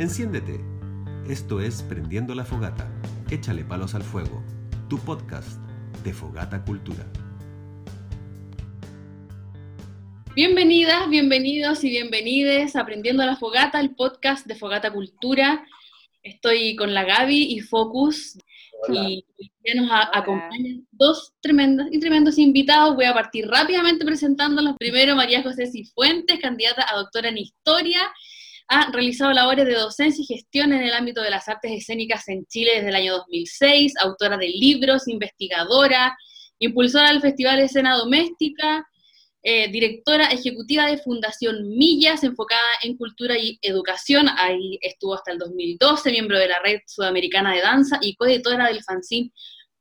Enciéndete. Esto es Prendiendo la Fogata. Échale palos al fuego. Tu podcast de Fogata Cultura. Bienvenidas, bienvenidos y bienvenides a Aprendiendo la Fogata, el podcast de Fogata Cultura. Estoy con la Gaby y Focus y ya nos acompañan dos tremendos y tremendos invitados. Voy a partir rápidamente presentándolos. Primero, María José Cifuentes, candidata a doctora en Historia. Ha realizado labores de docencia y gestión en el ámbito de las artes escénicas en Chile desde el año 2006, autora de libros, investigadora, impulsora del Festival Escena Doméstica, eh, directora ejecutiva de Fundación Millas, enfocada en cultura y educación. Ahí estuvo hasta el 2012, miembro de la Red Sudamericana de Danza y coeditora del fanzine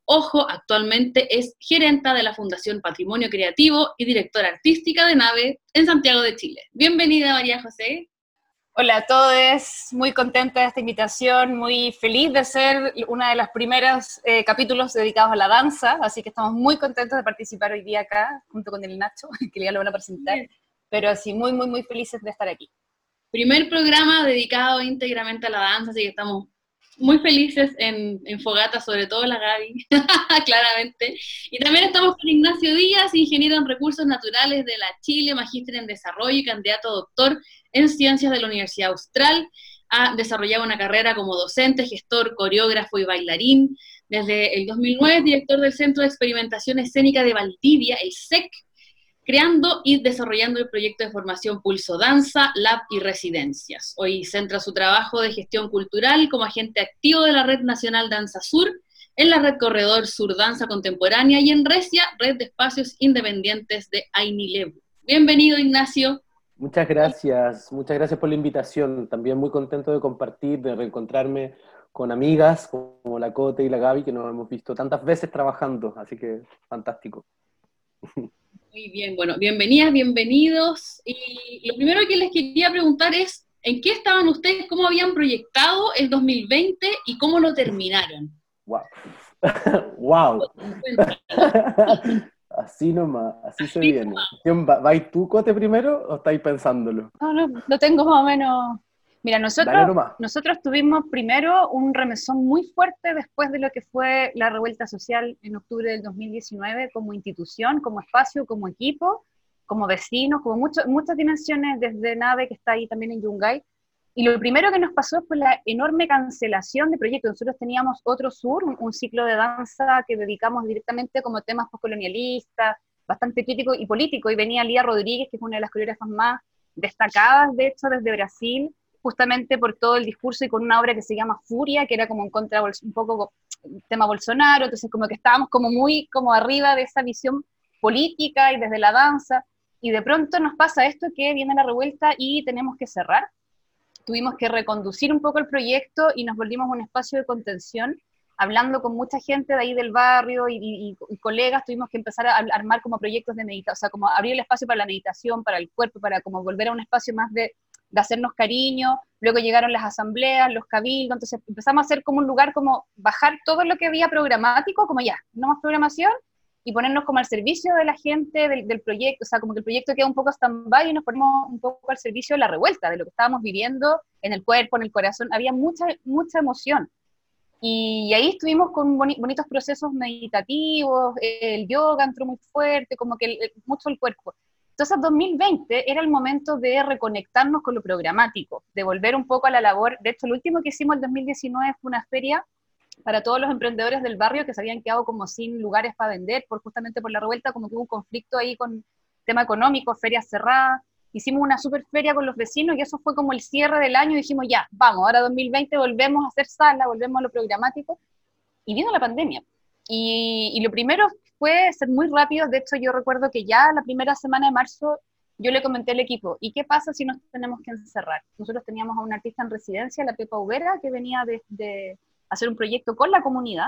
Ojo, actualmente es gerenta de la Fundación Patrimonio Creativo y directora artística de Nave en Santiago de Chile. Bienvenida, María José. Hola a todos, muy contenta de esta invitación, muy feliz de ser una de las primeras eh, capítulos dedicados a la danza, así que estamos muy contentos de participar hoy día acá, junto con el Nacho, que ya lo van a presentar, pero así muy, muy, muy felices de estar aquí. Primer programa dedicado íntegramente a la danza, así que estamos muy felices en, Fogata, sobre todo la Gaby, claramente. Y también estamos con Ignacio Díaz, ingeniero en recursos naturales de la Chile, magíster en desarrollo y candidato a doctor en ciencias de la Universidad Austral. Ha desarrollado una carrera como docente, gestor, coreógrafo y bailarín. Desde el 2009 es director del Centro de Experimentación Escénica de Valdivia, el SEC, creando y desarrollando el proyecto de formación Pulso Danza, Lab y Residencias. Hoy centra su trabajo de gestión cultural como agente activo de la Red Nacional Danza Sur, en la Red Corredor Sur Danza Contemporánea y en Recia, Red de Espacios Independientes de Ainilebu. Bienvenido, Ignacio. Muchas gracias, muchas gracias por la invitación. También muy contento de compartir, de reencontrarme con amigas como la Cote y la Gaby, que nos hemos visto tantas veces trabajando, así que fantástico. Muy bien, bueno, bienvenidas, bienvenidos. Y lo primero que les quería preguntar es, ¿en qué estaban ustedes, cómo habían proyectado el 2020 y cómo lo terminaron? ¡Wow! ¡Wow! Así nomás, así se viene. ¿Vais tú, Cote, primero o estáis pensándolo? No, no, lo tengo más o menos. Mira, nosotros, nosotros tuvimos primero un remesón muy fuerte después de lo que fue la revuelta social en octubre del 2019 como institución, como espacio, como equipo, como vecinos, como muchas dimensiones desde NAVE que está ahí también en Yungay. Y lo primero que nos pasó fue la enorme cancelación de proyectos. Nosotros teníamos otro sur, un, ciclo de danza que dedicamos directamente como temas postcolonialistas, bastante crítico y político, y venía Lía Rodríguez, que es una de las coreógrafas más destacadas, de hecho, desde Brasil, justamente por todo el discurso y con una obra que se llama Furia, que era como en contra un poco tema Bolsonaro, entonces como que estábamos como muy como arriba de esa visión política y desde la danza, y de pronto nos pasa esto que viene la revuelta y tenemos que cerrar, tuvimos que reconducir un poco el proyecto y nos volvimos un espacio de contención, hablando con mucha gente de ahí del barrio y, colegas, tuvimos que empezar a armar como proyectos de meditación, o sea, como abrir el espacio para la meditación, para el cuerpo, para como volver a un espacio más de, de hacernos cariño, luego llegaron las asambleas, los cabildos, entonces empezamos a hacer como un lugar como bajar todo lo que había programático, como ya, no más programación, y ponernos como al servicio de la gente, del, proyecto, o sea, como que el proyecto queda un poco stand-by y nos ponemos un poco al servicio de la revuelta, de lo que estábamos viviendo en el cuerpo, en el corazón, había mucha, mucha emoción. Y, ahí estuvimos con bonitos procesos meditativos, el yoga entró muy fuerte, como que mucho el cuerpo. Entonces, 2020 era el momento de reconectarnos con lo programático, de volver un poco a la labor. De hecho, lo último que hicimos en 2019 fue una feria para todos los emprendedores del barrio que se habían quedado como sin lugares para vender, por justamente por la revuelta, como que hubo un conflicto ahí con tema económico, ferias cerradas, hicimos una super feria con los vecinos y eso fue como el cierre del año y dijimos, ya, vamos, ahora 2020 volvemos a hacer sala, volvemos a lo programático, y vino la pandemia. Y, y lo primero fue ser muy rápido, de hecho yo recuerdo que ya la primera semana de marzo yo le comenté al equipo, ¿y qué pasa si nos tenemos que encerrar? Nosotros teníamos a una artista en residencia, la Pepa Ubera, que venía de, de hacer un proyecto con la comunidad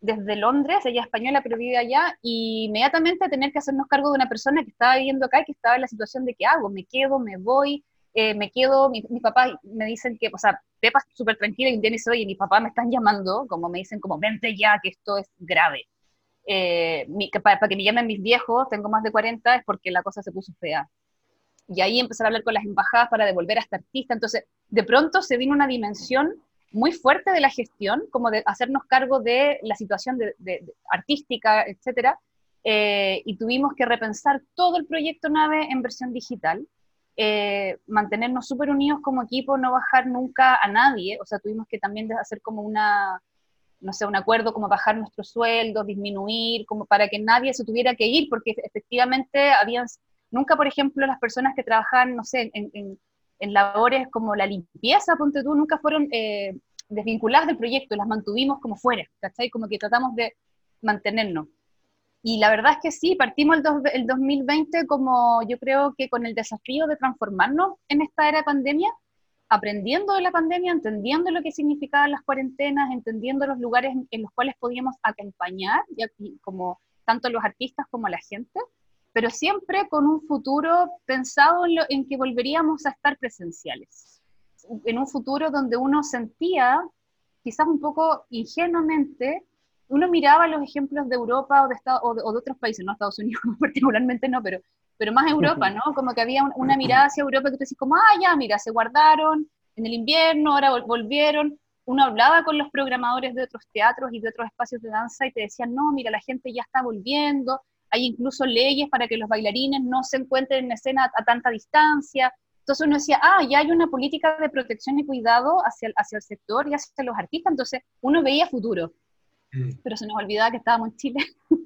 desde Londres, ella es española pero vive allá, y inmediatamente tener que hacernos cargo de una persona que estaba viviendo acá y que estaba en la situación de qué hago, me quedo, me voy, eh, me quedo, mi, mi, papá me dicen que, o sea, Pepa súper tranquila y un día dice, oye, mi papá me están llamando, como me dicen, como vente ya, que esto es grave. Eh, para, que me llamen mis viejos, tengo más de 40, es porque la cosa se puso fea. y ahí empezar a hablar con las embajadas para devolver a esta artista. Entonces, de pronto se vino una dimensión muy fuerte de la gestión, como de hacernos cargo de la situación de, artística, etcétera, eh, y tuvimos que repensar todo el proyecto Nave en versión digital, eh, mantenernos súper unidos como equipo, no bajar nunca a nadie, o sea, tuvimos que también hacer como una, no sé, un acuerdo como bajar nuestros sueldos, disminuir, como para que nadie se tuviera que ir, porque efectivamente habían, nunca, por ejemplo, las personas que trabajan, no sé, en en labores como la limpieza, ponte tú, nunca fueron eh, desvinculadas del proyecto, las mantuvimos como fuera, ¿cachai? Como que tratamos de mantenernos. Y la verdad es que sí, partimos el, el 2020 como yo creo que con el desafío de transformarnos en esta era de pandemia, aprendiendo de la pandemia, entendiendo lo que significaban las cuarentenas, entendiendo los lugares en, los cuales podíamos acompañar, ya, como tanto los artistas como la gente, pero siempre con un futuro pensado en, que volveríamos a estar presenciales, en un futuro donde uno sentía, quizás un poco ingenuamente, uno miraba los ejemplos de Europa o de, o de, otros países, no Estados Unidos particularmente no, pero, pero más Europa, ¿no? Como que había una mirada hacia Europa que tú decís como, ah, ya, mira, se guardaron en el invierno, ahora volvieron. Uno hablaba con los programadores de otros teatros y de otros espacios de danza y te decían, no, mira, la gente ya está volviendo, hay incluso leyes para que los bailarines no se encuentren en escena a, tanta distancia. Entonces uno decía, ah, ya hay una política de protección y cuidado hacia, hacia el sector y hacia los artistas, entonces uno veía futuro, mm. pero se nos olvidaba que estábamos en Chile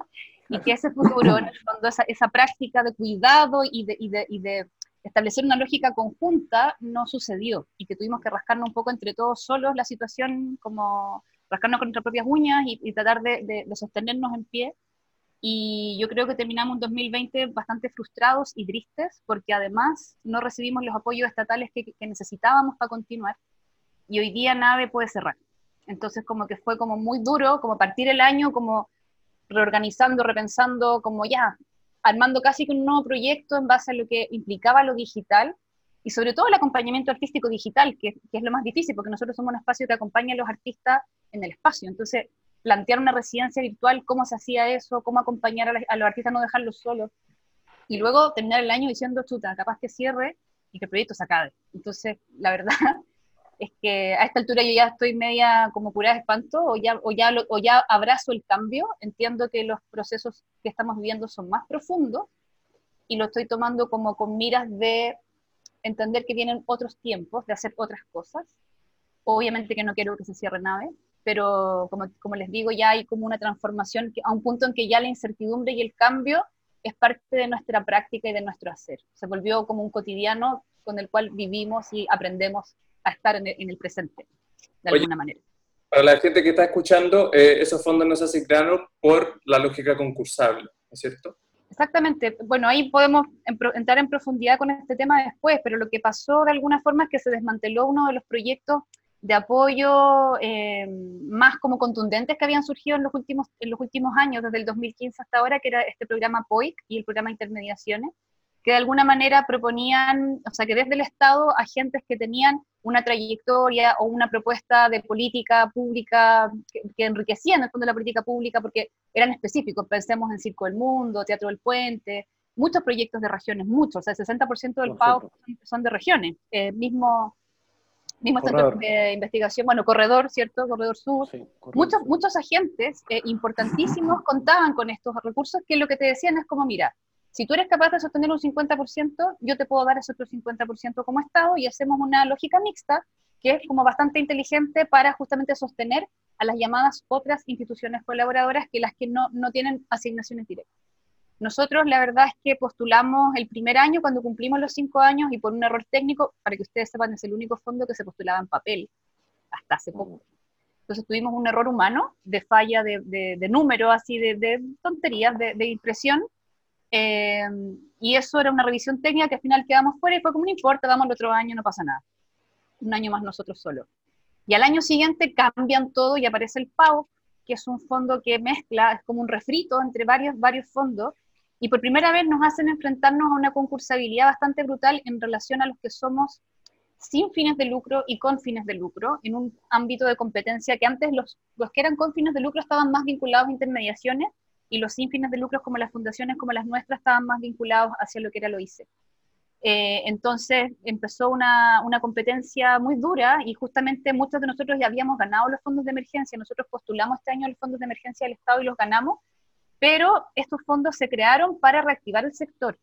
y que ese futuro, en el fondo, esa, esa práctica de cuidado y de, y, de, y de, establecer una lógica conjunta no sucedió y que tuvimos que rascarnos un poco entre todos solos la situación, como rascarnos con nuestras propias uñas y, y tratar de, de sostenernos en pie y yo creo que terminamos un 2020 bastante frustrados y tristes porque además no recibimos los apoyos estatales que, necesitábamos para continuar y hoy día nave puede cerrar. Entonces como que fue como muy duro, como partir el año, como reorganizando, repensando, como ya, armando casi un nuevo proyecto en base a lo que implicaba lo digital y sobre todo el acompañamiento artístico digital, que, que es lo más difícil, porque nosotros somos un espacio que acompaña a los artistas en el espacio. Entonces, plantear una residencia virtual, cómo se hacía eso, cómo acompañar a, los artistas, no dejarlos solos. Y luego terminar el año diciendo, chuta, capaz que cierre y que el proyecto se acabe. Entonces, la verdad es que a esta altura yo ya estoy media como pura de espanto, o ya, o, ya, o ya abrazo el cambio, entiendo que los procesos que estamos viviendo son más profundos, y lo estoy tomando como con miras de entender que vienen otros tiempos, de hacer otras cosas. Obviamente que no quiero que se cierre nada, pero como, como, les digo, ya hay como una transformación a un punto en que ya la incertidumbre y el cambio es parte de nuestra práctica y de nuestro hacer. Se volvió como un cotidiano con el cual vivimos y aprendemos a estar en el, presente, de alguna manera. Para la gente que está escuchando, eh, esos fondos no se asignaron por la lógica concursable, ¿no es cierto? Exactamente. Bueno, ahí podemos entrar en profundidad con este tema después, pero lo que pasó de alguna forma es que se desmanteló uno de los proyectos de apoyo eh, más como contundentes que habían surgido en los, últimos, en los últimos años, desde el 2015 hasta ahora, que era este programa POIC y el programa Intermediaciones, que de alguna manera proponían, o sea, que desde el Estado agentes que tenían una trayectoria o una propuesta de política pública que, enriquecían el fondo de la política pública porque eran específicos, pensemos en Circo del Mundo, Teatro del Puente, muchos proyectos de regiones, muchos, o sea, el 60% del PAO son, de regiones, eh, mismo mismo centro de investigación, bueno, Corredor, ¿cierto? Corredor Sur. muchos, muchos agentes eh, importantísimos contaban con estos recursos que lo que te decían es como, mira, si tú eres capaz de sostener un 50%, yo te puedo dar ese otro 50% como Estado y hacemos una lógica mixta que es como bastante inteligente para justamente sostener a las llamadas otras instituciones colaboradoras que las que no, no tienen asignaciones directas. Nosotros la verdad es que postulamos el primer año cuando cumplimos los cinco años y por un error técnico, para que ustedes sepan, es el único fondo que se postulaba en papel hasta hace poco. Entonces tuvimos un error humano de falla de, de, número, así de, tonterías, de, impresión. Eh, y eso era una revisión técnica que al final quedamos fuera y fue como no importa, vamos el otro año, no pasa nada. Un año más nosotros solo. Y al año siguiente cambian todo y aparece el PAO, que es un fondo que mezcla, es como un refrito entre varios, varios fondos, y por primera vez nos hacen enfrentarnos a una concursabilidad bastante brutal en relación a los que somos sin fines de lucro y con fines de lucro, en un ámbito de competencia que antes los, los que eran con fines de lucro estaban más vinculados a intermediaciones y los sin fines de lucro como las fundaciones como las nuestras estaban más vinculados hacia lo que era lo ICE. Eh, entonces empezó una, una, competencia muy dura y justamente muchos de nosotros ya habíamos ganado los fondos de emergencia. Nosotros postulamos este año los fondos de emergencia del Estado y los ganamos, pero estos fondos se crearon para reactivar el sector.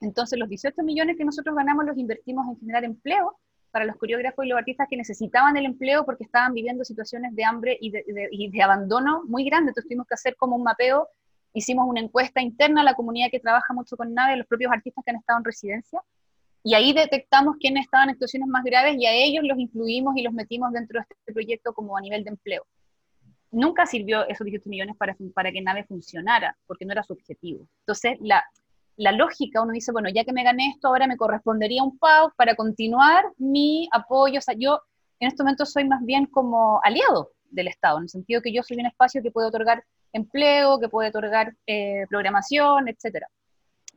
Entonces los 18 millones que nosotros ganamos los invertimos en generar empleo para los coreógrafos y los artistas que necesitaban el empleo porque estaban viviendo situaciones de hambre y de, y de abandono muy grandes. Entonces tuvimos que hacer como un mapeo hicimos una encuesta interna a la comunidad que trabaja mucho con NAVE, los propios artistas que han estado en residencia, y ahí detectamos quiénes estaban en situaciones más graves y a ellos los incluimos y los metimos dentro de este proyecto como a nivel de empleo. Nunca sirvió esos 18 millones para, para que NAVE funcionara, porque no era su objetivo. Entonces, la, la lógica, uno dice, bueno, ya que me gané esto, ahora me correspondería un PAU para continuar mi apoyo. O sea, yo en este momento soy más bien como aliado del Estado, en el sentido que yo soy un espacio que puede otorgar empleo, que puede otorgar eh, programación, etcétera.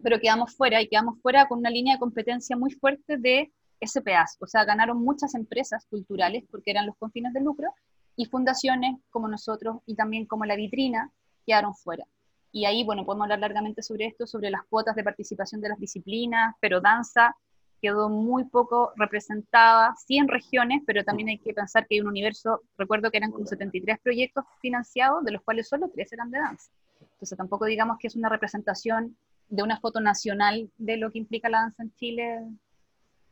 Pero quedamos fuera y quedamos fuera con una línea de competencia muy fuerte de SPAs, o sea, ganaron muchas empresas culturales porque eran los confines de lucro y fundaciones como nosotros y también como la vitrina quedaron fuera. Y ahí, bueno, podemos hablar largamente sobre esto, sobre las cuotas de participación de las disciplinas, pero danza quedó muy poco representada, sí en regiones, pero también hay que pensar que hay un universo, recuerdo que eran como 73 proyectos financiados, de los cuales solo 3 eran de danza. Entonces tampoco digamos que es una representación de una foto nacional de lo que implica la danza en Chile.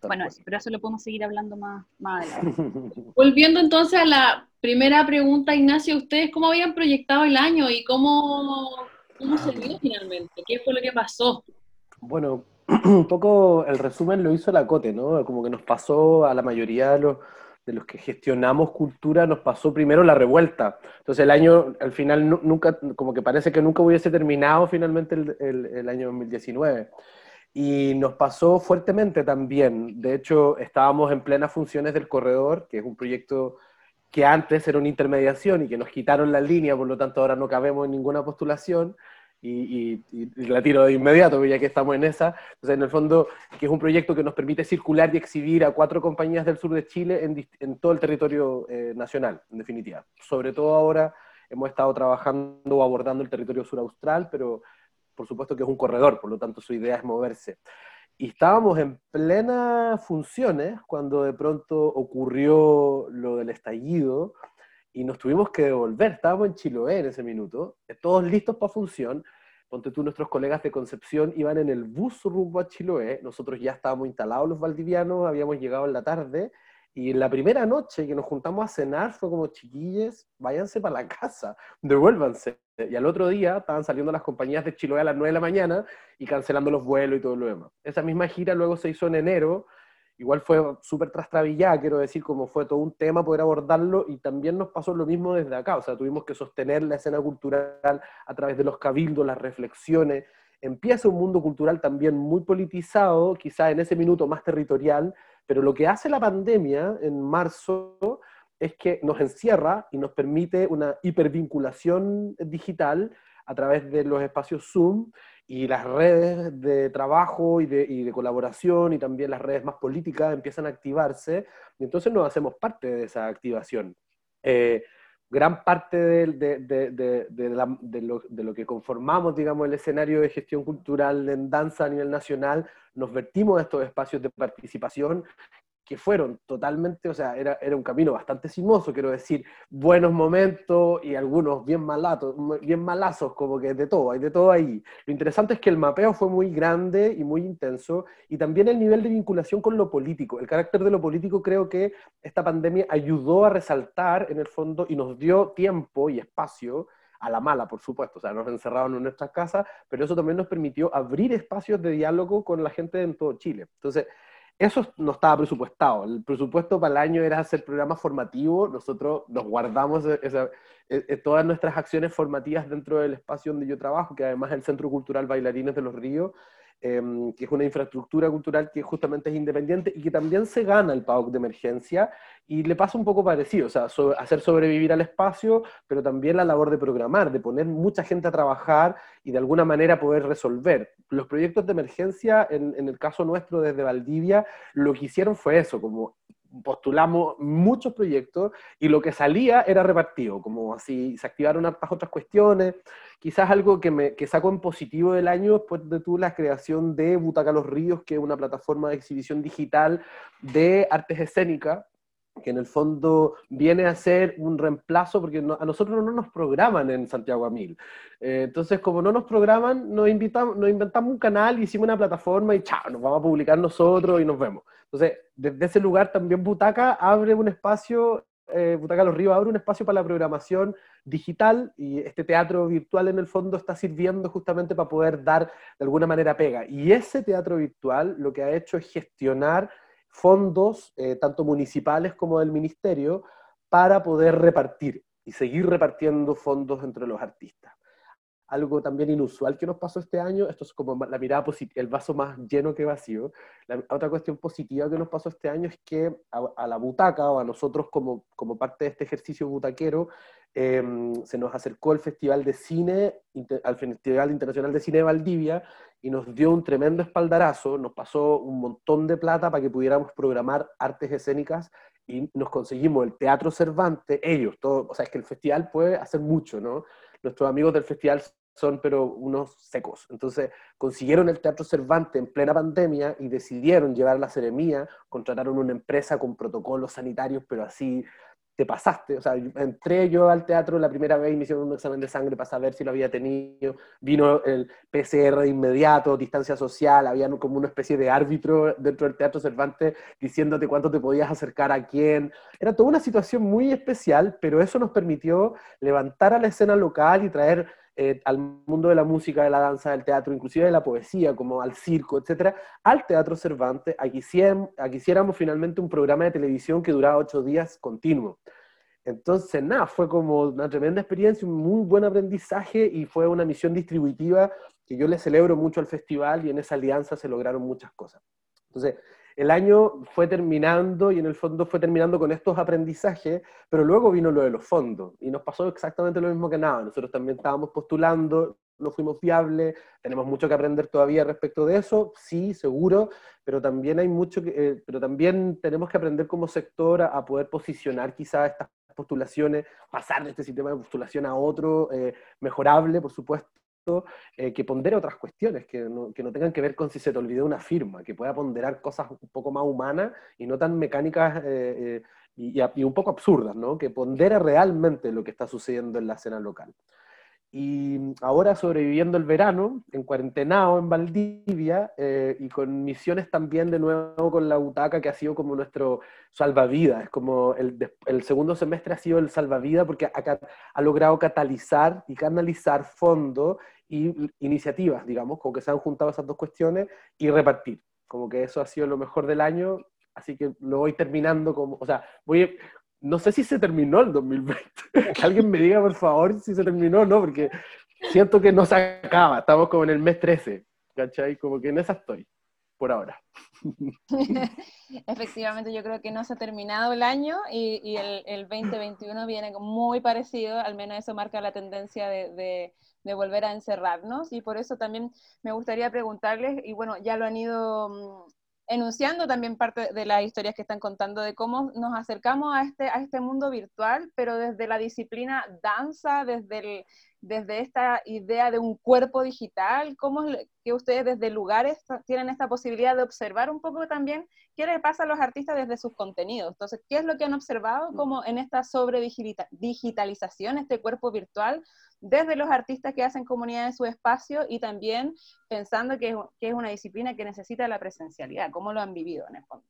Bueno, pero eso lo podemos seguir hablando más, más adelante. Volviendo entonces a la primera pregunta, Ignacio, ¿ustedes cómo habían proyectado el año y cómo, cómo se dio finalmente? ¿Qué fue lo que pasó? Bueno, un poco el resumen lo hizo la Cote, ¿no? Como que nos pasó a la mayoría de los, de los que gestionamos cultura, nos pasó primero la revuelta. Entonces el año, al final, nunca, como que parece que nunca hubiese terminado finalmente el, el, el año 2019. Y nos pasó fuertemente también. De hecho, estábamos en plenas funciones del corredor, que es un proyecto que antes era una intermediación y que nos quitaron la línea, por lo tanto ahora no cabemos en ninguna postulación y, la tiro de inmediato, ya que estamos en esa. Entonces, en el fondo, que es un proyecto que nos permite circular y exhibir a cuatro compañías del sur de Chile en, en todo el territorio eh, nacional, en definitiva. Sobre todo ahora hemos estado trabajando o abordando el territorio sur austral, pero por supuesto que es un corredor, por lo tanto su idea es moverse. Y estábamos en plenas funciones cuando de pronto ocurrió lo del estallido, y nos tuvimos que devolver. Estábamos en Chiloé en ese minuto, todos listos para función. Ponte tú, nuestros colegas de Concepción iban en el bus rumbo a Chiloé. Nosotros ya estábamos instalados los valdivianos, habíamos llegado en la tarde. Y la primera noche que nos juntamos a cenar fue como, chiquilles, váyanse para la casa, devuélvanse. Y al otro día estaban saliendo las compañías de Chiloé a las 9 de la mañana y cancelando los vuelos y todo lo demás. Esa misma gira luego se hizo en enero igual fue súper trastrabillada, quiero decir, como fue todo un tema poder abordarlo y también nos pasó lo mismo desde acá, o sea, tuvimos que sostener la escena cultural a través de los cabildos, las reflexiones. Empieza un mundo cultural también muy politizado, quizá en ese minuto más territorial, pero lo que hace la pandemia en marzo es que nos encierra y nos permite una hipervinculación digital a través de los espacios Zoom y las redes de trabajo y de, y de, colaboración y también las redes más políticas empiezan a activarse y entonces nos hacemos parte de esa activación. Eh, gran parte de, lo, que conformamos, digamos, el escenario de gestión cultural en danza a nivel nacional, nos vertimos a estos espacios de participación que fueron totalmente, o sea, era, era un camino bastante sinuoso, quiero decir, buenos momentos y algunos bien malatos, bien malazos, como que de todo, hay de todo ahí. Lo interesante es que el mapeo fue muy grande y muy intenso, y también el nivel de vinculación con lo político. El carácter de lo político creo que esta pandemia ayudó a resaltar en el fondo y nos dio tiempo y espacio a la mala, por supuesto, o sea, nos encerraron en nuestras casas, pero eso también nos permitió abrir espacios de diálogo con la gente en todo Chile. Entonces, eso no estaba presupuestado. El presupuesto para el año era hacer programas formativos. Nosotros nos guardamos e, e, todas nuestras acciones formativas dentro del espacio donde yo trabajo, que además es el Centro Cultural Bailarines de los Ríos, Em, que es una infraestructura cultural que justamente es independiente y que también se gana el PAOC de emergencia y le pasa un poco parecido, o sea, hacer sobrevivir al espacio, pero también la labor de programar, de poner mucha gente a trabajar y de alguna manera poder resolver. Los proyectos de emergencia, en, en el caso nuestro desde Valdivia, lo que hicieron fue eso, como postulamos muchos proyectos y lo que salía era repartido, como así se activaron hartas otras cuestiones. Quizás algo que, me, que saco en positivo del año después de tu la creación de Butaca Los Ríos, que es una plataforma de exhibición digital de artes escénicas, que en el fondo viene a ser un reemplazo, porque a nosotros no nos programan en Santiago Amil. Eh, entonces, como no nos programan, nos, invitamos, nos inventamos un canal, hicimos una plataforma y chao, nos vamos a publicar nosotros y nos vemos. Entonces, desde ese lugar también Butaca abre un espacio, eh, Butaca Los Ríos abre un espacio para la programación digital y este teatro virtual en el fondo está sirviendo justamente para poder dar de alguna manera pega. Y ese teatro virtual lo que ha hecho es gestionar fondos, eh, tanto municipales como del ministerio, para poder repartir y seguir repartiendo fondos entre los artistas. Algo también inusual que nos pasó este año, esto es como la mirada positiva, el vaso más lleno que vacío. La otra cuestión positiva que nos pasó este año es que a, la butaca o a nosotros como, como parte de este ejercicio butaquero, Em, se nos acercó el Festival de Cine, al Festival Internacional de Cine de Valdivia, y nos dio un tremendo espaldarazo, nos pasó un montón de plata para que pudiéramos programar artes escénicas y nos conseguimos el Teatro Cervantes, ellos, todo, o sea, es que el festival puede hacer mucho, ¿no? Nuestros amigos del festival son pero unos secos. Entonces consiguieron el Teatro Cervantes en plena pandemia y decidieron llevar la ceremonia, contrataron una empresa con protocolos sanitarios, pero así te pasaste. O sea, entré yo al teatro la primera vez y me hicieron un examen de sangre para saber si lo había tenido. Vino el PCR de inmediato, distancia social, había como una especie de árbitro dentro del Teatro Cervantes diciéndote cuánto te podías acercar a quién. Era toda una situación muy especial, pero eso nos permitió levantar a la escena local y traer eh, al mundo de la música, de la danza, del teatro, inclusive de la poesía, como al circo, etcétera, al Teatro Cervantes, a que, hiciéramos, finalmente un programa de televisión que duraba ocho días continuo. Entonces, nada, fue como una tremenda experiencia, un muy buen aprendizaje y fue una misión distributiva que yo le celebro mucho al festival y en esa alianza se lograron muchas cosas. Entonces, el año fue terminando y en el fondo fue terminando con estos aprendizajes, pero luego vino lo de los fondos y nos pasó exactamente lo mismo que nada. Nosotros también estábamos postulando, no fuimos fiables, tenemos mucho que aprender todavía respecto de eso, sí, seguro, pero también hay mucho que, eh, pero también tenemos que aprender como sector a, poder posicionar quizás estas postulaciones, pasar de este sistema de postulación a otro, eh, mejorable, por supuesto, eh, que pondere otras cuestiones, que no, que no, tengan que ver con si se te olvidó una firma, que pueda ponderar cosas un poco más humanas y no tan mecánicas eh, eh, y, y, un poco absurdas, ¿no? que pondere realmente lo que está sucediendo en la escena local. Y ahora sobreviviendo el verano, en cuarentenado en Valdivia, eh, y con misiones también de nuevo con la butaca, que ha sido como nuestro salvavidas. Es como el, el segundo semestre ha sido el salvavidas porque ha, ha, logrado catalizar y canalizar fondos y iniciativas, digamos, como que se han juntado esas dos cuestiones y repartir. Como que eso ha sido lo mejor del año, así que lo voy terminando como, o sea, no sé si se terminó el 2020. que alguien me diga, por favor, si se terminó o no, porque siento que no se acaba. Estamos como en el mes 13, ¿cachai? Como que en esa estoy, por ahora. Efectivamente, yo creo que no se ha terminado el año y, el, el, 2021 viene muy parecido, al menos eso marca la tendencia de, de volver a encerrarnos y por eso también me gustaría preguntarles, y bueno, ya lo han ido mm, enunciando también parte de las historias que están contando de cómo nos acercamos a este, a este mundo virtual, pero desde la disciplina danza, desde, el, desde esta idea de un cuerpo digital, cómo es que ustedes desde lugares tienen esta posibilidad de observar un poco también qué le pasa a los artistas desde sus contenidos. Entonces, ¿qué es lo que han observado mm. como en esta sobre digitalización, este cuerpo virtual, desde los artistas que hacen comunidad en su espacio y también pensando que es, una disciplina que necesita la presencialidad. ¿Cómo lo han vivido en el fondo?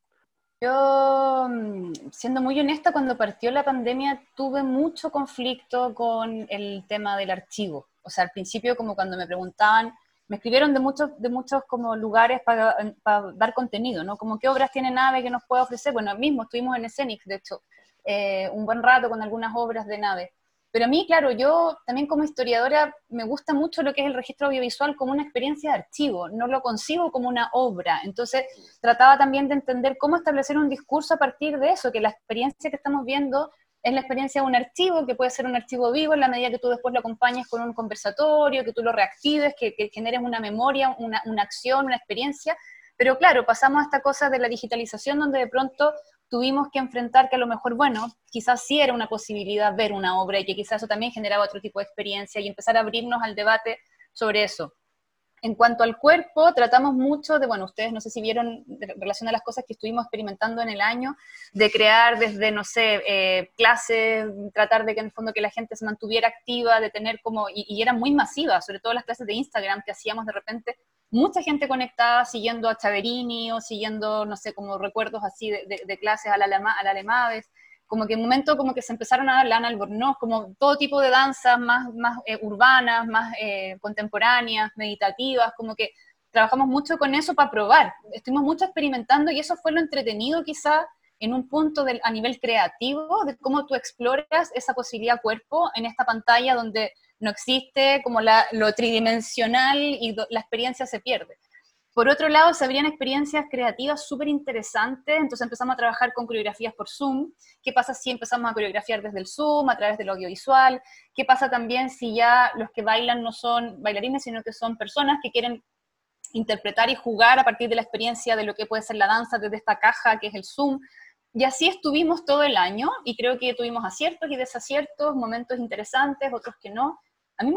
Yo, mm, siendo muy honesta, cuando partió la pandemia tuve mucho conflicto con el tema del archivo. O sea, al principio como cuando me preguntaban, me escribieron de muchos, de muchos como lugares para, dar contenido, ¿no? Como qué obras tiene Nave que nos puede ofrecer. Bueno, mismo estuvimos en Scenic, de hecho, eh, un buen rato con algunas obras de Nave. Pero a mí, claro, yo también como historiadora me gusta mucho lo que es el registro audiovisual como una experiencia de archivo, no lo consigo como una obra. Entonces trataba también de entender cómo establecer un discurso a partir de eso, que la experiencia que estamos viendo es la experiencia de un archivo, que puede ser un archivo vivo en la medida que tú después lo acompañes con un conversatorio, que tú lo reactives, que, generes una memoria, una, una acción, una experiencia. Pero claro, pasamos a esta cosa de la digitalización donde de pronto tuvimos que enfrentar que a lo mejor, bueno, quizás sí era una posibilidad ver una obra y que quizás eso también generaba otro tipo de experiencia y empezar a abrirnos al debate sobre eso. En cuanto al cuerpo, tratamos mucho de, bueno, ustedes no sé si vieron en relación a las cosas que estuvimos experimentando en el año, de crear desde, no sé, eh, clases, tratar de que en el fondo que la gente se mantuviera activa, de tener como, y, y eran muy masivas, sobre todo las clases de Instagram que hacíamos de repente, mucha gente conectada siguiendo a Chaverini o siguiendo, no sé, como recuerdos así de, clases a la, a la Alemades, como que en un momento como que se empezaron a dar Lana Albornoz, como todo tipo de danzas más, más eh, urbanas, más eh, contemporáneas, meditativas, como que trabajamos mucho con eso para probar. Estuvimos mucho experimentando y eso fue lo entretenido quizá en un punto a nivel creativo de cómo tú exploras esa posibilidad cuerpo en esta pantalla donde no existe como lo tridimensional y la experiencia se pierde. Por otro lado, se abrían experiencias creativas súper interesantes, entonces empezamos a trabajar con coreografías por Zoom. ¿Qué pasa si empezamos a coreografiar desde el Zoom, a través del audiovisual? ¿Qué pasa también si ya los que bailan no son bailarines, sino que son personas que quieren interpretar y jugar a partir de la experiencia de lo que puede ser la danza desde esta caja que es el Zoom? Y así estuvimos todo el año y creo que tuvimos aciertos y desaciertos, momentos interesantes, otros que no a mí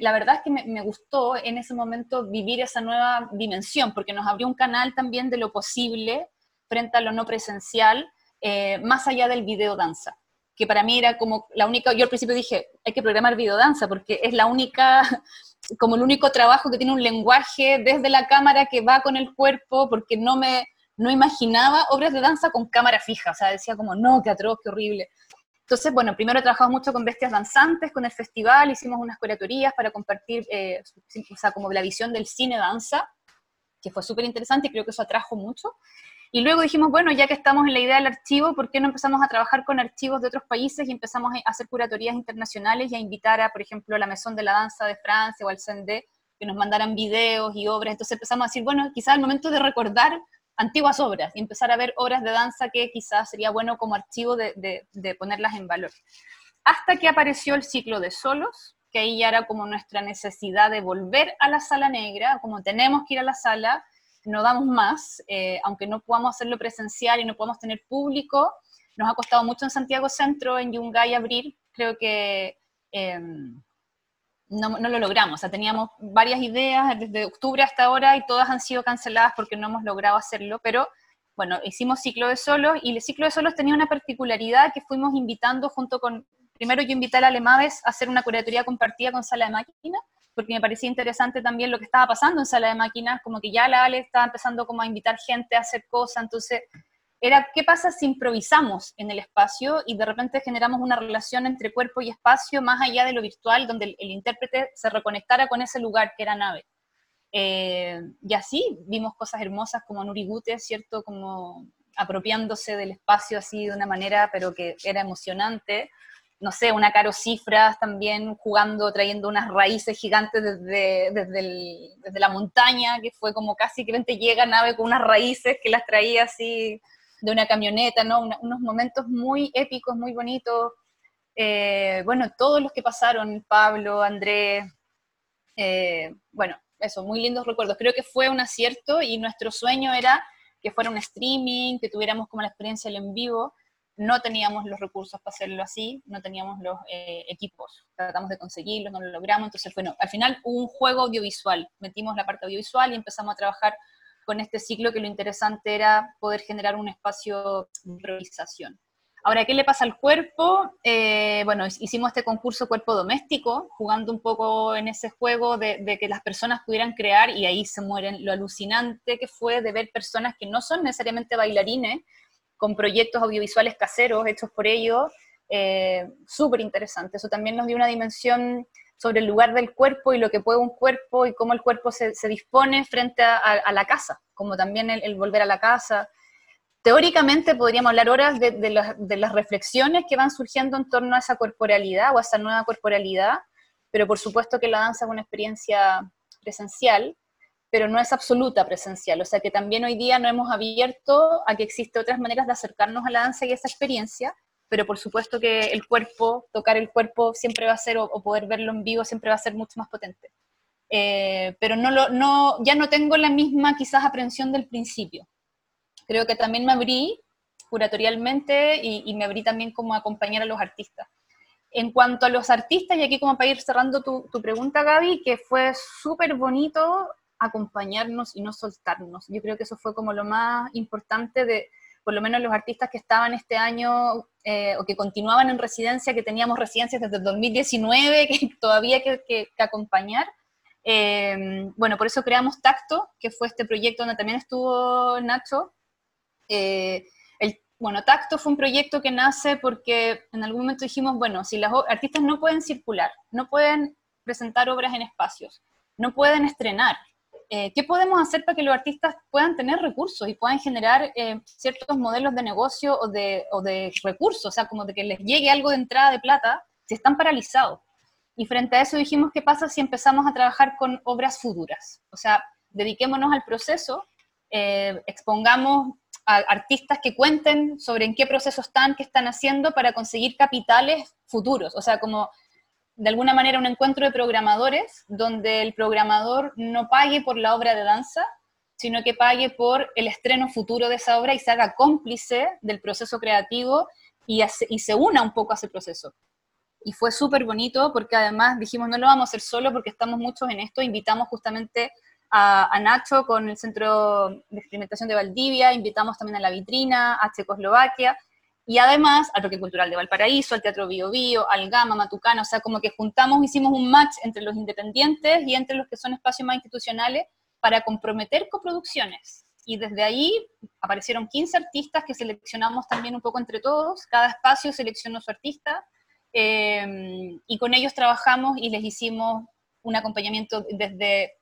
la verdad es que me, gustó en ese momento vivir esa nueva dimensión, porque nos abrió un canal también de lo posible frente a lo no presencial, eh, más allá del video danza, que para mí era como la única, yo al principio dije, hay que programar video danza, porque es la única, como el único trabajo que tiene un lenguaje desde la cámara que va con el cuerpo, porque no me, no imaginaba obras de danza con cámara fija, o sea, decía como, no, qué atroz, qué horrible. Entonces, bueno, primero trabajamos mucho con bestias danzantes, con el festival, hicimos unas curatorias para compartir, eh, o sea, como la visión del cine danza, que fue súper interesante y creo que eso atrajo mucho. Y luego dijimos, bueno, ya que estamos en la idea del archivo, ¿por qué no empezamos a trabajar con archivos de otros países y empezamos a hacer curatorías internacionales y a invitar a, por ejemplo, la Maison de la Danza de Francia o al CND que nos mandaran videos y obras? Entonces empezamos a decir, bueno, quizás el momento de recordar antiguas obras y empezar a ver obras de danza que quizás sería bueno como archivo de, ponerlas en valor. Hasta que apareció el ciclo de solos, que ahí ya era como nuestra necesidad de volver a la sala negra, como tenemos que ir a la sala, no damos más, eh, aunque no podamos hacerlo presencial y no podamos tener público, nos ha costado mucho en Santiago Centro, en Yungay abrir, creo que em, no, lo logramos. O sea, teníamos varias ideas desde octubre hasta ahora y todas han sido canceladas porque no hemos logrado hacerlo, pero bueno, hicimos ciclo de solos y el ciclo de solos tenía una particularidad que fuimos invitando junto con, primero yo invité a la Alemaves a hacer una curatoría compartida con Sala de Máquinas, porque me parecía interesante también lo que estaba pasando en Sala de Máquinas, como que ya la Ale estaba empezando como a invitar gente a hacer cosas, entonces era qué pasa si improvisamos en el espacio y de repente generamos una relación entre cuerpo y espacio más allá de lo virtual, donde el, intérprete se reconectara con ese lugar que era nave. Eh, y así vimos cosas hermosas como Nurigute, ¿cierto? Como apropiándose del espacio así de una manera, pero que era emocionante. No sé, una Caro Cifras también jugando, trayendo unas raíces gigantes desde, desde, la montaña, que fue como casi que vente llega nave con unas raíces que las traía así de una camioneta, ¿no? unos momentos muy épicos, muy bonitos. Eh, bueno, todos los que pasaron, Pablo, Andrés, eh, bueno, eso, muy lindos recuerdos. Creo que fue un acierto y nuestro sueño era que fuera un streaming, que tuviéramos como la experiencia en vivo. No teníamos los recursos para hacerlo así, no teníamos los eh, equipos, tratamos de conseguirlos, no lo logramos, entonces bueno, al final un juego audiovisual, metimos la parte audiovisual y empezamos a trabajar con este ciclo que lo interesante era poder generar un espacio de improvisación. Ahora, ¿qué le pasa al cuerpo? Eh, bueno, hicimos este concurso cuerpo doméstico, jugando un poco en ese juego de, que las personas pudieran crear y ahí se mueren. Lo alucinante que fue de ver personas que no son necesariamente bailarines, con proyectos audiovisuales caseros hechos por ellos, eh, súper interesante. Eso también nos dio una dimensión sobre el lugar del cuerpo y lo que puede un cuerpo y cómo el cuerpo se, dispone frente a, la casa, como también el, volver a la casa. Teóricamente podríamos hablar horas de, las reflexiones que van surgiendo en torno a esa corporalidad o a esa nueva corporalidad, pero por supuesto que la danza es una experiencia presencial, pero no es absoluta presencial, o sea que también hoy día no hemos abierto a que existen otras maneras de acercarnos a la danza y a esa experiencia, pero por supuesto que el cuerpo, tocar el cuerpo siempre va a ser, o, poder verlo en vivo siempre va a ser mucho más potente. Eh, pero no lo, no, ya no tengo la misma quizás aprensión del principio. Creo que también me abrí curatorialmente y, me abrí también como a acompañar a los artistas. En cuanto a los artistas, y aquí como para ir cerrando tu, tu pregunta, Gaby, que fue súper bonito acompañarnos y no soltarnos. Yo creo que eso fue como lo más importante de, por lo menos los artistas que estaban este año eh, o que continuaban en residencia, que teníamos residencias desde el 2019, que todavía hay que, que, acompañar. Eh, bueno, por eso creamos Tacto, que fue este proyecto donde también estuvo Nacho. Eh, el, bueno, Tacto fue un proyecto que nace porque en algún momento dijimos, bueno, si los artistas no pueden circular, no pueden presentar obras en espacios, no pueden estrenar, eh, ¿qué podemos hacer para que los artistas puedan tener recursos y puedan generar eh, ciertos modelos de negocio o de, o de, recursos? O sea, como de que les llegue algo de entrada de plata si están paralizados. Y frente a eso dijimos, ¿qué pasa si empezamos a trabajar con obras futuras? O sea, dediquémonos al proceso, eh, expongamos a artistas que cuenten sobre en qué proceso están, qué están haciendo para conseguir capitales futuros. O sea, como de alguna manera un encuentro de programadores donde el programador no pague por la obra de danza, sino que pague por el estreno futuro de esa obra y se haga cómplice del proceso creativo y, y se una un poco a ese proceso. Y fue súper bonito porque además dijimos, no lo vamos a hacer solo porque estamos muchos en esto, invitamos justamente a, a Nacho con el Centro de Experimentación de Valdivia, invitamos también a La Vitrina, a Checoslovaquia, y además al Parque Cultural de Valparaíso, al Teatro Bio Bio, al Gama, Matucana, o sea, como que juntamos, hicimos un match entre los independientes y entre los que son espacios más institucionales para comprometer coproducciones. Y desde ahí aparecieron 15 artistas que seleccionamos también un poco entre todos, cada espacio seleccionó su artista, eh, y con ellos trabajamos y les hicimos un acompañamiento desde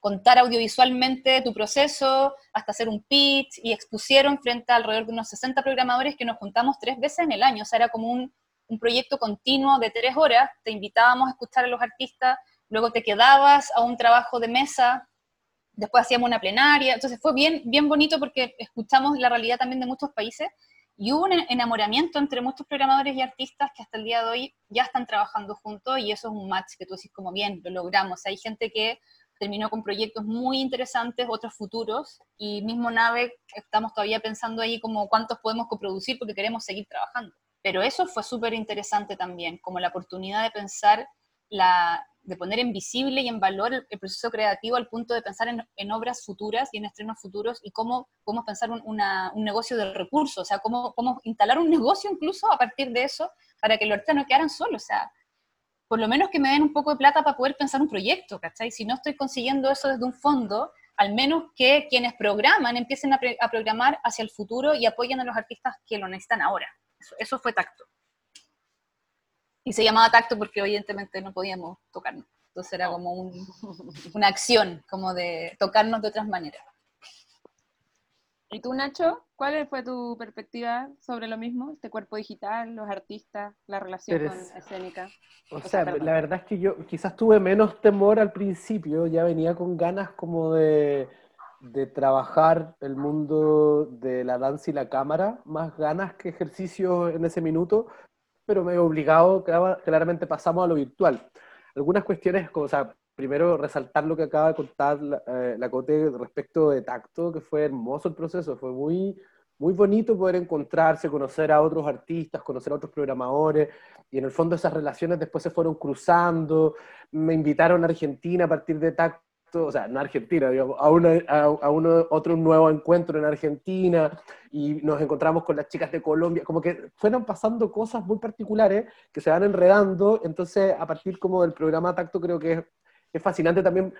contar audiovisualmente tu proceso, hasta hacer un pitch, y expusieron frente a alrededor de unos 60 programadores que nos juntamos tres veces en el año, o sea, era como un, un proyecto continuo de tres horas, te invitábamos a escuchar a los artistas, luego te quedabas a un trabajo de mesa, después hacíamos una plenaria, entonces fue bien, bien bonito porque escuchamos la realidad también de muchos países, y hubo un enamoramiento entre muchos programadores y artistas que hasta el día de hoy ya están trabajando juntos y eso es un match que tú decís como bien, lo logramos. hay gente que terminó con proyectos muy interesantes, otros futuros, y mismo Nave, estamos todavía pensando ahí como cuántos podemos coproducir porque queremos seguir trabajando. Pero eso fue súper interesante también, como la oportunidad de pensar, la, de poner en visible y en valor el, proceso creativo al punto de pensar en, obras futuras y en estrenos futuros y cómo podemos pensar un, un negocio de recursos, o sea, cómo, cómo instalar un negocio incluso a partir de eso para que los artistas no quedaran solos, o sea, por lo menos que me den un poco de plata para poder pensar un proyecto, ¿cachai? Si no estoy consiguiendo eso desde un fondo, al menos que quienes programan empiecen a, programar hacia el futuro y apoyen a los artistas que lo necesitan ahora. Eso, fue tacto. Y se llamaba tacto porque evidentemente no podíamos tocarnos. Entonces era como una acción, como de tocarnos de otras maneras. ¿Y tú, Nacho? ¿Cuál fue tu perspectiva sobre lo mismo? Este cuerpo digital, los artistas, la relación con escénica. O, sea, la verdad es que yo quizás tuve menos temor al principio, ya venía con ganas como de, de trabajar el mundo de la danza y la cámara, más ganas que ejercicio en ese minuto, pero me he obligado, claramente pasamos a lo virtual. Algunas cuestiones, como, o sea, primero resaltar lo que acaba de contar la, eh, Cote respecto de tacto, que fue hermoso el proceso, fue muy, muy bonito poder encontrarse, conocer a otros artistas, conocer a otros programadores, y en el fondo esas relaciones después se fueron cruzando, me invitaron a Argentina a partir de tacto, o sea, a Argentina, digamos, a, una, a, uno, otro nuevo encuentro en Argentina, y nos encontramos con las chicas de Colombia, como que fueron pasando cosas muy particulares que se van enredando, entonces a partir como del programa Tacto creo que es fascinante también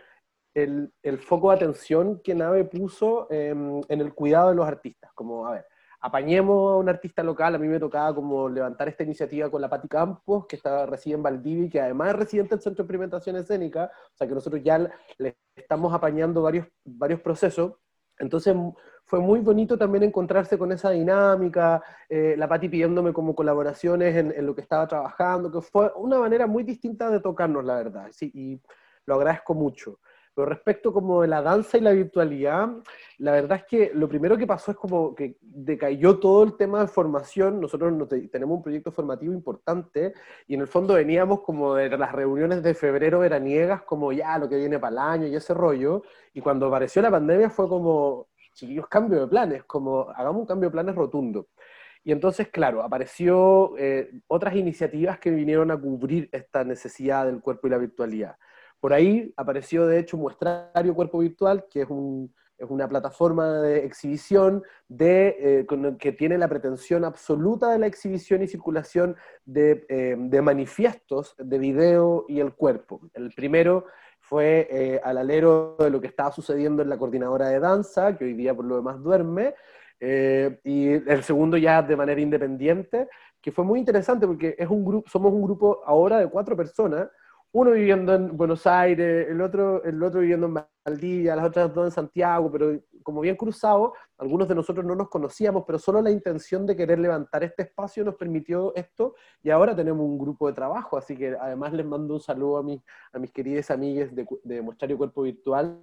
el, el, foco de atención que Nave puso em, en el cuidado de los artistas. Como, a ver, apañemos a un artista local, a mí me tocaba como levantar esta iniciativa con la Pati Campos, que está, reside en Valdivia y que además es residente del Centro de Experimentación Escénica, o sea que nosotros ya le estamos apañando varios, varios procesos. Entonces fue muy bonito también encontrarse con esa dinámica, eh, la Pati pidiéndome como colaboraciones en, en, lo que estaba trabajando, que fue una manera muy distinta de tocarnos, la verdad. Sí, y lo agradezco mucho. Pero respecto como de la danza y la virtualidad, la verdad es que lo primero que pasó es como que decayó todo el tema de formación. Nosotros tenemos un proyecto formativo importante y en el fondo veníamos como de las reuniones de febrero veraniegas, como ya lo que viene para el año y ese rollo. Y cuando apareció la pandemia fue como, chiquillos, cambio de planes, como hagamos un cambio de planes rotundo. Y entonces, claro, apareció eh, otras iniciativas que vinieron a cubrir esta necesidad del cuerpo y la virtualidad. Por ahí apareció, de hecho, Muestrario Cuerpo Virtual, que es, una plataforma de exhibición de, eh, que tiene la pretensión absoluta de la exhibición y circulación de, eh, de manifiestos de video y el cuerpo. El primero fue al alero de lo que estaba sucediendo en la coordinadora de danza, que hoy día por lo demás duerme, eh, y el segundo ya de manera independiente, que fue muy interesante porque es un somos un grupo ahora de cuatro personas, uno viviendo en Buenos Aires, el otro, el otro viviendo en Valdivia, las otras dos en Santiago, pero como bien cruzado, algunos de nosotros no nos conocíamos, pero solo la intención de querer levantar este espacio nos permitió esto, y ahora tenemos un grupo de trabajo, así que además les mando un saludo a mis, a mis queridas amigas de, de Mostrario Cuerpo Virtual,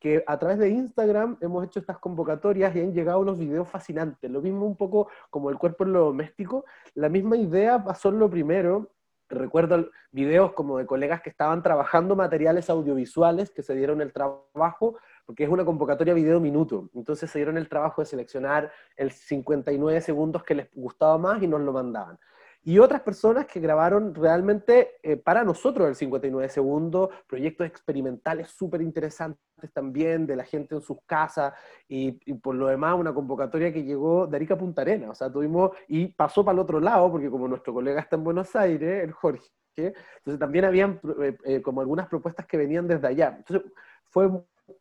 que a través de Instagram hemos hecho estas convocatorias y han llegado unos videos fascinantes, lo mismo un poco como el cuerpo en lo doméstico, la misma idea pasó en lo primero, recuerdo videos como de colegas que estaban trabajando materiales audiovisuales que se dieron el trabajo, porque es una convocatoria video minuto, entonces se dieron el trabajo de seleccionar el 59 segundos que les gustaba más y nos lo mandaban y otras personas que grabaron realmente eh, para nosotros el 59 segundos, proyectos experimentales súper interesantes también de la gente en sus casas y, por lo demás una convocatoria que llegó de Arica Punta Arena, o sea, tuvimos y pasó para el otro lado, porque como nuestro colega está en Buenos Aires, el Jorge, entonces también habían eh, eh, como algunas propuestas que venían desde allá. Entonces fue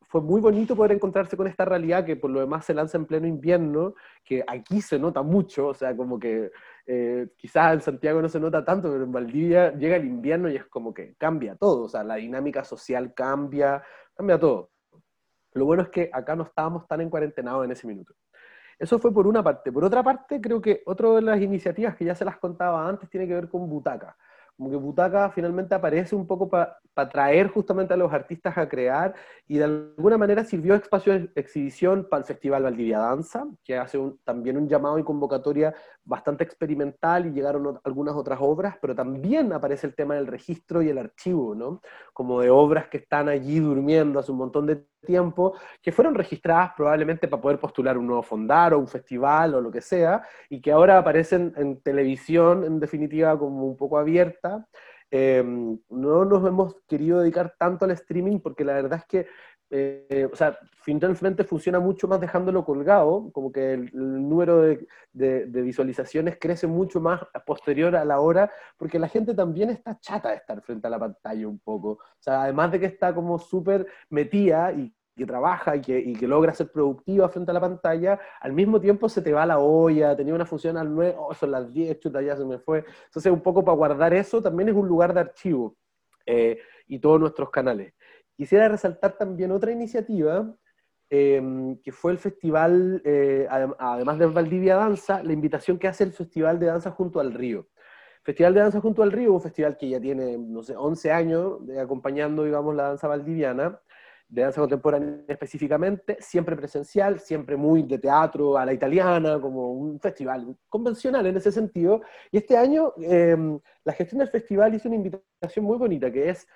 fue muy bonito poder encontrarse con esta realidad que por lo demás se lanza en pleno invierno, que aquí se nota mucho, o sea, como que eh, quizás en Santiago no se nota tanto, pero en Valdivia llega el invierno y es como que cambia todo, o sea, la dinámica social cambia, cambia todo. Lo bueno es que acá no estábamos tan en cuarentenados en ese minuto. Eso fue por una parte. Por otra parte, creo que otra de las iniciativas que ya se las contaba antes tiene que ver con Butaca como que Butaca finalmente aparece un poco para traer justamente a los artistas a crear y de alguna manera sirvió espacio de exhibición para el Festival Valdivia Danza, que hace también un llamado y convocatoria bastante experimental y llegaron algunas otras obras, pero también aparece el tema del registro y el archivo, ¿no? Como de obras que están allí durmiendo hace un montón de tiempo, que fueron registradas probablemente para poder postular un nuevo fondar o un festival o lo que sea, y que ahora aparecen en televisión, en definitiva, como un poco abierta. Em, no nos hemos querido dedicar tanto al streaming porque la verdad es que eh, o sea, finalmente funciona mucho más dejándolo colgado, como que el, número de, de, visualizaciones crece mucho más posterior a la hora, porque la gente también está chata de estar frente a la pantalla un poco. O sea, además de que está como súper metida y que trabaja y que, y que, logra ser productiva frente a la pantalla, al mismo tiempo se te va la olla, tenía una función al 9, oh, son las 10, chuta, ya se me fue. Entonces, un poco para guardar eso, también es un lugar de archivo eh, y todos nuestros canales. Quisiera resaltar también otra iniciativa, em, que fue el festival, eh, además de Valdivia Danza, la invitación que hace el Festival de Danza junto al Río. Festival de Danza junto al Río, un festival que ya tiene, no sé, 11 años de acompañando, digamos, la danza valdiviana, de danza contemporánea específicamente, siempre presencial, siempre muy de teatro a la italiana, como un festival convencional en ese sentido. Y este año em, la gestión del festival hizo una invitación muy bonita, que es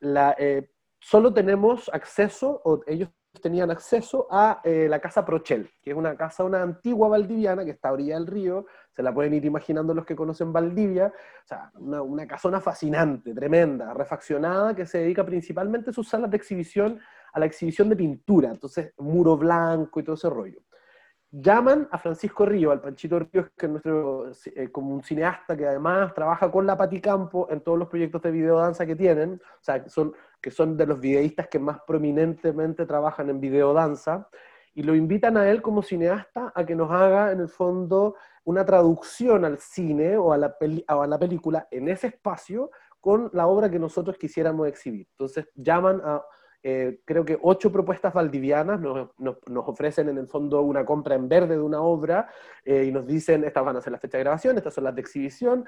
la, eh, solo tenemos acceso, o ellos tenían acceso a eh, la Casa Prochel, que es una casa, una antigua valdiviana que está a orilla del río, se la pueden ir imaginando los que conocen Valdivia, o sea, una, una casona fascinante, tremenda, refaccionada, que se dedica principalmente a sus salas de exhibición, a la exhibición de pintura, entonces muro blanco y todo ese rollo. Llaman a Francisco Río, al Panchito Ríos, que es nuestro, eh, como un cineasta que además trabaja con la Paticampo en todos los proyectos de videodanza que tienen, o sea, son, que son de los videístas que más prominentemente trabajan en videodanza, y lo invitan a él como cineasta a que nos haga, en el fondo, una traducción al cine o a la, película en ese espacio con la obra que nosotros quisiéramos exhibir. Entonces llaman a eh, creo que ocho propuestas valdivianas nos, nos, ofrecen en el fondo una compra en verde de una obra eh, y nos dicen, estas van a ser las fechas de grabación, estas son las de exhibición.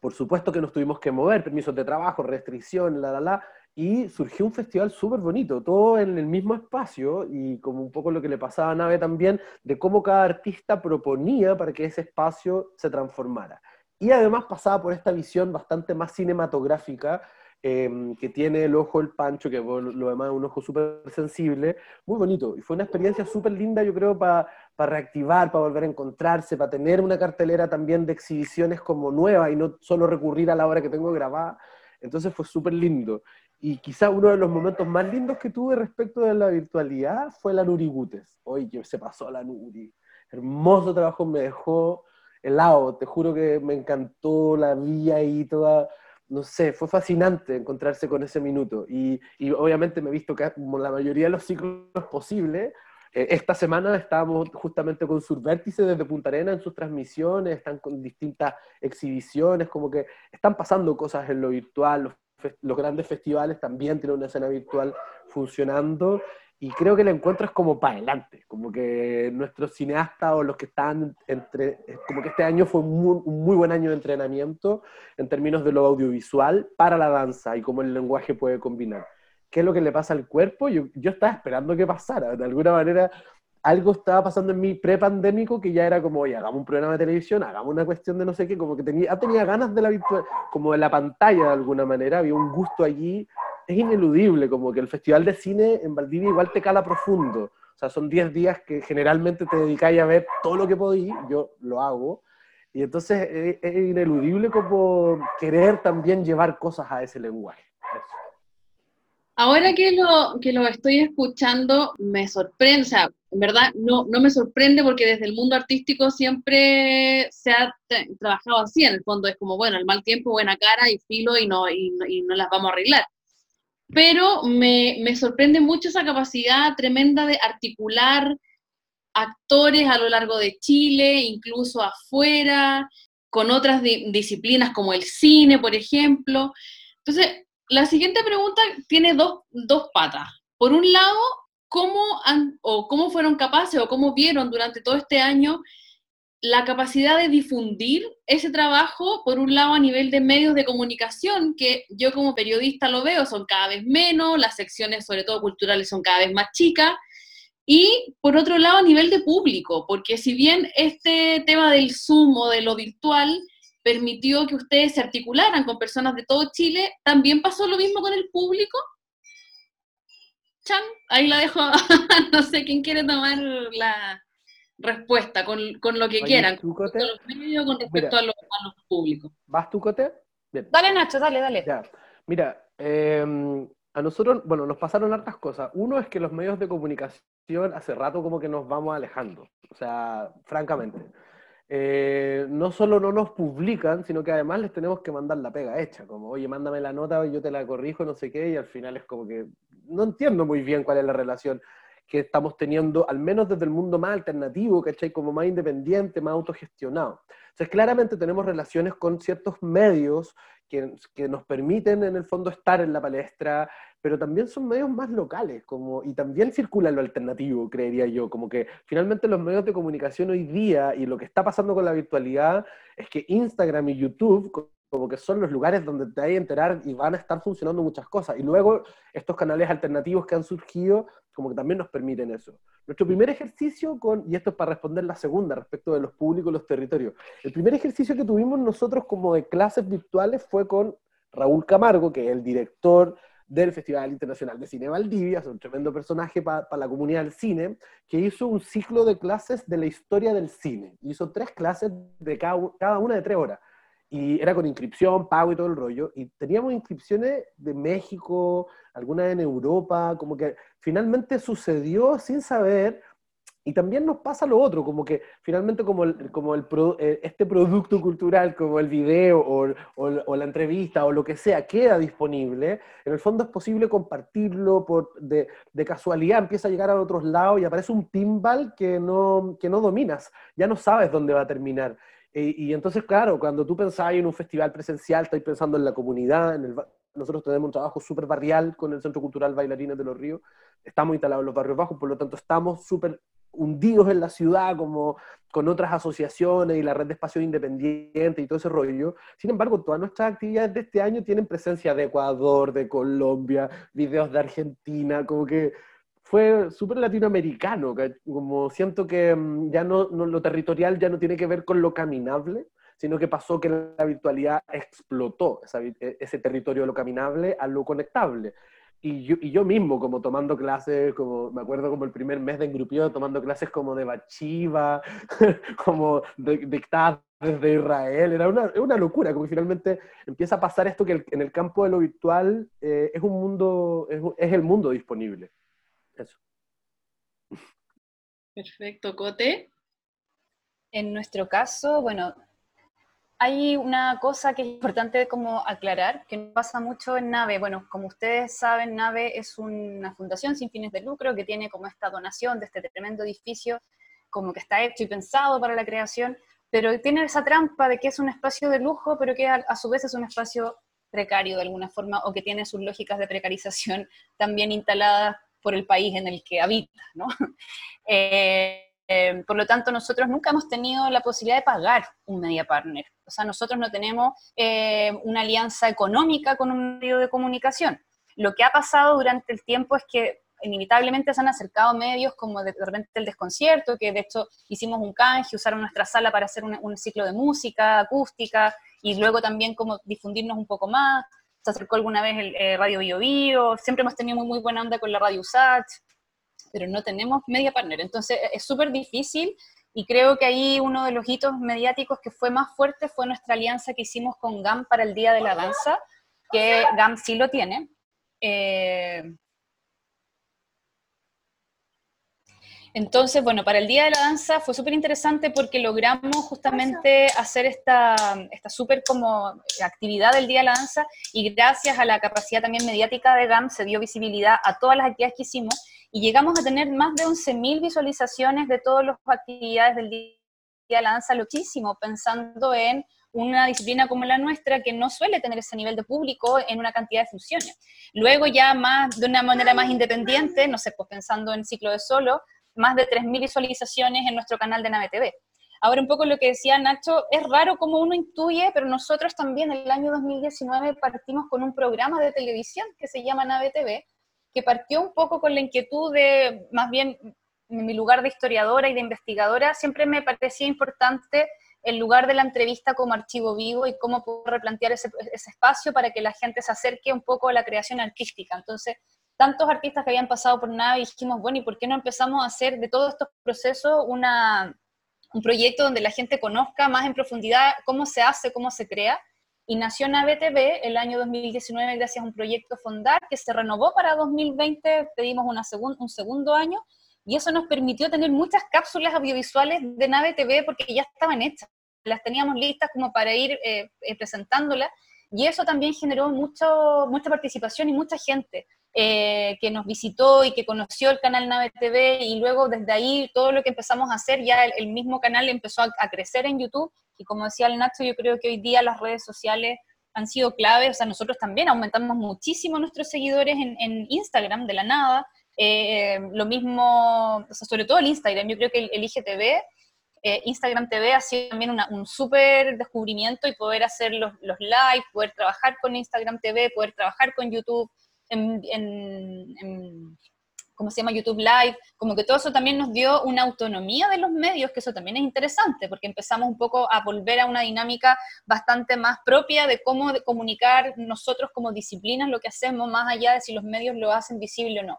Por supuesto que nos tuvimos que mover, permisos de trabajo, restricción, la, la, la, y surgió un festival súper bonito, todo en el mismo espacio y como un poco lo que le pasaba a Nave también, de cómo cada artista proponía para que ese espacio se transformara. Y además pasaba por esta visión bastante más cinematográfica em, que tiene el ojo el Pancho, que lo demás es un ojo súper sensible, muy bonito. Y fue una experiencia súper linda, yo creo, para reactivar, para volver a encontrarse, para tener una cartelera también de exhibiciones como nueva y no solo recurrir a la obra que tengo grabada. Entonces fue súper lindo. Y quizá uno de los momentos más lindos que tuve respecto de la virtualidad fue la Nurigutes. Oye, se pasó la Nuri. Hermoso trabajo, me dejó helado. Te juro que me encantó, la vi ahí toda, no sé, fue fascinante encontrarse con ese minuto. Y, y obviamente me he visto que la mayoría de los ciclos posibles, eh, esta semana estábamos justamente con Survértice desde Punta Arena en sus transmisiones, están con distintas exhibiciones, como que están pasando cosas en lo virtual, los grandes festivales también tienen una escena virtual funcionando y creo que el encuentro es como para adelante, como que nuestros cineastas o los que están entre, como que este año fue un muy, buen año de entrenamiento en términos de lo audiovisual para la danza y cómo el lenguaje puede combinar. ¿Qué es lo que le pasa al cuerpo? Yo, yo estaba esperando que pasara, de alguna manera algo estaba pasando en mi pre-pandémico que ya era como, oye, hagamos un programa de televisión, hagamos una cuestión de no sé qué, como que tenía, tenía ganas de la como de la pantalla de alguna manera, había un gusto allí, es ineludible, como que el Festival de Cine en Valdivia igual te cala profundo, o sea, son 10 días que generalmente te dedicáis a ver todo lo que podí, yo lo hago, y entonces es, es ineludible como querer también llevar cosas a ese lenguaje. Ahora que lo, que lo estoy escuchando, me sorprende, o sea, en verdad no, no me sorprende porque desde el mundo artístico siempre se ha trabajado así, en el fondo es como, bueno, el mal tiempo, buena cara y filo y no, y, no las vamos a arreglar. Pero me, me sorprende mucho esa capacidad tremenda de articular actores a lo largo de Chile, incluso afuera, con otras disciplinas como el cine, por ejemplo. Entonces, la siguiente pregunta tiene dos, patas. Por un lado, ¿cómo, han, o ¿cómo fueron capaces o cómo vieron durante todo este año la capacidad de difundir ese trabajo, por un lado a nivel de medios de comunicación, que yo como periodista lo veo, son cada vez menos, las secciones, sobre todo culturales, son cada vez más chicas, y por otro lado a nivel de público, porque si bien este tema del Zoom o de lo virtual permitió que ustedes se articularan con personas de todo Chile, ¿también pasó lo mismo con el público? Chan, ahí la dejo, no sé quién quiere tomar la respuesta, con, lo que quieran, con, los medios, con respecto a, los, públicos. ¿Vas tú, Cote? Dale, Nacho, dale, dale. Mira, em, a nosotros, bueno, nos pasaron hartas cosas. Uno es que los medios de comunicación hace rato como que nos vamos alejando, o sea, francamente. Eh, no solo no nos publican, sino que además les tenemos que mandar la pega hecha, como, oye, mándame la nota, yo te la corrijo, no sé qué, y al final es como que no entiendo muy bien cuál es la relación que estamos teniendo, al menos desde el mundo más alternativo, ¿cachai? Como más independiente, más autogestionado. Entonces, claramente tenemos relaciones con ciertos medios que, que, nos permiten, en el fondo, estar en la palestra, pero también son medios más locales, como, y también circula lo alternativo, creería yo, como que finalmente los medios de comunicación hoy día y lo que está pasando con la virtualidad es que Instagram y YouTube como que son los lugares donde te hay que enterar y van a estar funcionando muchas cosas. Y luego estos canales alternativos que han surgido, como que también nos permiten eso. Nuestro primer ejercicio con, y esto es para responder la segunda respecto de los públicos y los territorios, el primer ejercicio que tuvimos nosotros como de clases virtuales fue con Raúl Camargo, que es el director del Festival Internacional de Cine Valdivia, es un tremendo personaje para la comunidad del cine, que hizo un ciclo de clases de la historia del cine. Hizo tres clases de cada, cada una de tres horas. Y era con inscripción, pago y todo el rollo. Y teníamos inscripciones de México, algunas en Europa, como que finalmente sucedió sin saber y también nos pasa lo otro, como que finalmente como, como el, eh, este producto cultural, como el video o, o, la entrevista o lo que sea, queda disponible, en el fondo es posible compartirlo, por, de, de, casualidad empieza a llegar a otros lados y aparece un pinball que no, que no dominas, ya no sabes dónde va a terminar. Y, entonces, claro, cuando tú pensás en un festival presencial, estás pensando en la comunidad, en nosotros tenemos un trabajo súper barrial con el Centro Cultural Bailarines de los Ríos, estamos instalados en los barrios bajos, por lo tanto estamos súper hundidos en la ciudad como con otras asociaciones y la red de espacios independientes y todo ese rollo. Sin embargo, todas nuestras actividades de este año tienen presencia de Ecuador, de Colombia, videos de Argentina, como que fue súper latinoamericano, como siento que mm, ya no, no, lo territorial ya no tiene que ver con lo caminable, sino que pasó que la virtualidad explotó e, ese territorio de lo caminable a lo conectable. Y yo, y yo, mismo, como tomando clases, como me acuerdo como el primer mes de engrupio, tomando clases como de Bachiva, como dictadas desde Israel, era una, una, locura, como finalmente empieza a pasar esto que en el campo de lo virtual eh, es un mundo, es, es, el mundo disponible. Eso. Perfecto, Cote. En nuestro caso, bueno, hay una cosa que es importante como aclarar, que no pasa mucho en NAVE. Bueno, como ustedes saben, NAVE es una fundación sin fines de lucro que tiene como esta donación de este tremendo edificio, como que está hecho y pensado para la creación, pero tiene esa trampa de que es un espacio de lujo, pero que a, su vez es un espacio precario de alguna forma, o que tiene sus lógicas de precarización también instaladas por el país en el que habita, ¿no? Eh, eh, por lo tanto, nosotros nunca hemos tenido la posibilidad de pagar un media partner. O sea, nosotros no tenemos eh, una alianza económica con un medio de comunicación. Lo que ha pasado durante el tiempo es que inevitablemente se han acercado medios como de, repente el desconcierto, que de hecho hicimos un canje, usaron nuestra sala para hacer un, ciclo de música acústica y luego también como difundirnos un poco más. Se acercó alguna vez el eh, Radio Bio Bio, siempre hemos tenido muy, muy buena onda con la Radio USACH, pero no tenemos media partner. Entonces e-, es súper difícil y creo que ahí uno de los hitos mediáticos que fue más fuerte fue nuestra alianza que hicimos con GAM para el Día de la Danza, que GAM sí lo tiene. Eh, entonces, bueno, para el Día de la Danza fue súper interesante porque logramos justamente hacer esta, esta súper como actividad del Día de la Danza y gracias a la capacidad también mediática de GAM se dio visibilidad a todas las actividades que hicimos y llegamos a tener más de 11.000 visualizaciones de todas las actividades del Día de la Danza, loquísimo, pensando en una disciplina como la nuestra que no suele tener ese nivel de público en una cantidad de funciones. Luego ya más, de una manera más independiente, no sé, pues pensando en ciclo de solo, más de 3.000 visualizaciones en nuestro canal de Nave TV. Ahora un poco lo que decía Nacho, es raro como uno intuye, pero nosotros también en el año 2019 partimos con un programa de televisión que se llama Nave TV, que partió un poco con la inquietud de, más bien, en mi lugar de historiadora y de investigadora, siempre me parecía importante el lugar de la entrevista como archivo vivo y cómo replantear ese, espacio para que la gente se acerque un poco a la creación artística. Entonces, tantos artistas que habían pasado por nada y dijimos, bueno, ¿y por qué no empezamos a hacer de todos estos procesos una, un proyecto donde la gente conozca más en profundidad cómo se hace, cómo se crea? y nació en ABTV el año 2019 gracias a un proyecto Fondar que se renovó para 2020, pedimos una un segundo año, y eso nos permitió tener muchas cápsulas audiovisuales de Nave TV porque ya estaban hechas, las teníamos listas como para ir eh, eh, presentándolas, y eso también generó mucho, mucha participación y mucha gente. Eh, que nos visitó y que conoció el canal Nave TV y luego desde ahí todo lo que empezamos a hacer, ya el, mismo canal empezó a, crecer en YouTube y como decía el Nacho, yo creo que hoy día las redes sociales han sido clave, o sea, nosotros también aumentamos muchísimo nuestros seguidores en, Instagram de la nada, eh, lo mismo, sobre todo el Instagram, yo creo que el, IGTV, eh, Instagram TV ha sido también un súper descubrimiento y poder hacer los, los live, poder trabajar con Instagram TV, poder trabajar con YouTube, en, ¿cómo se llama? YouTube Live, como que todo eso también nos dio una autonomía de los medios, que eso también es interesante, porque empezamos un poco a volver a una dinámica bastante más propia de cómo comunicar nosotros como disciplinas lo que hacemos, más allá de si los medios lo hacen visible o no.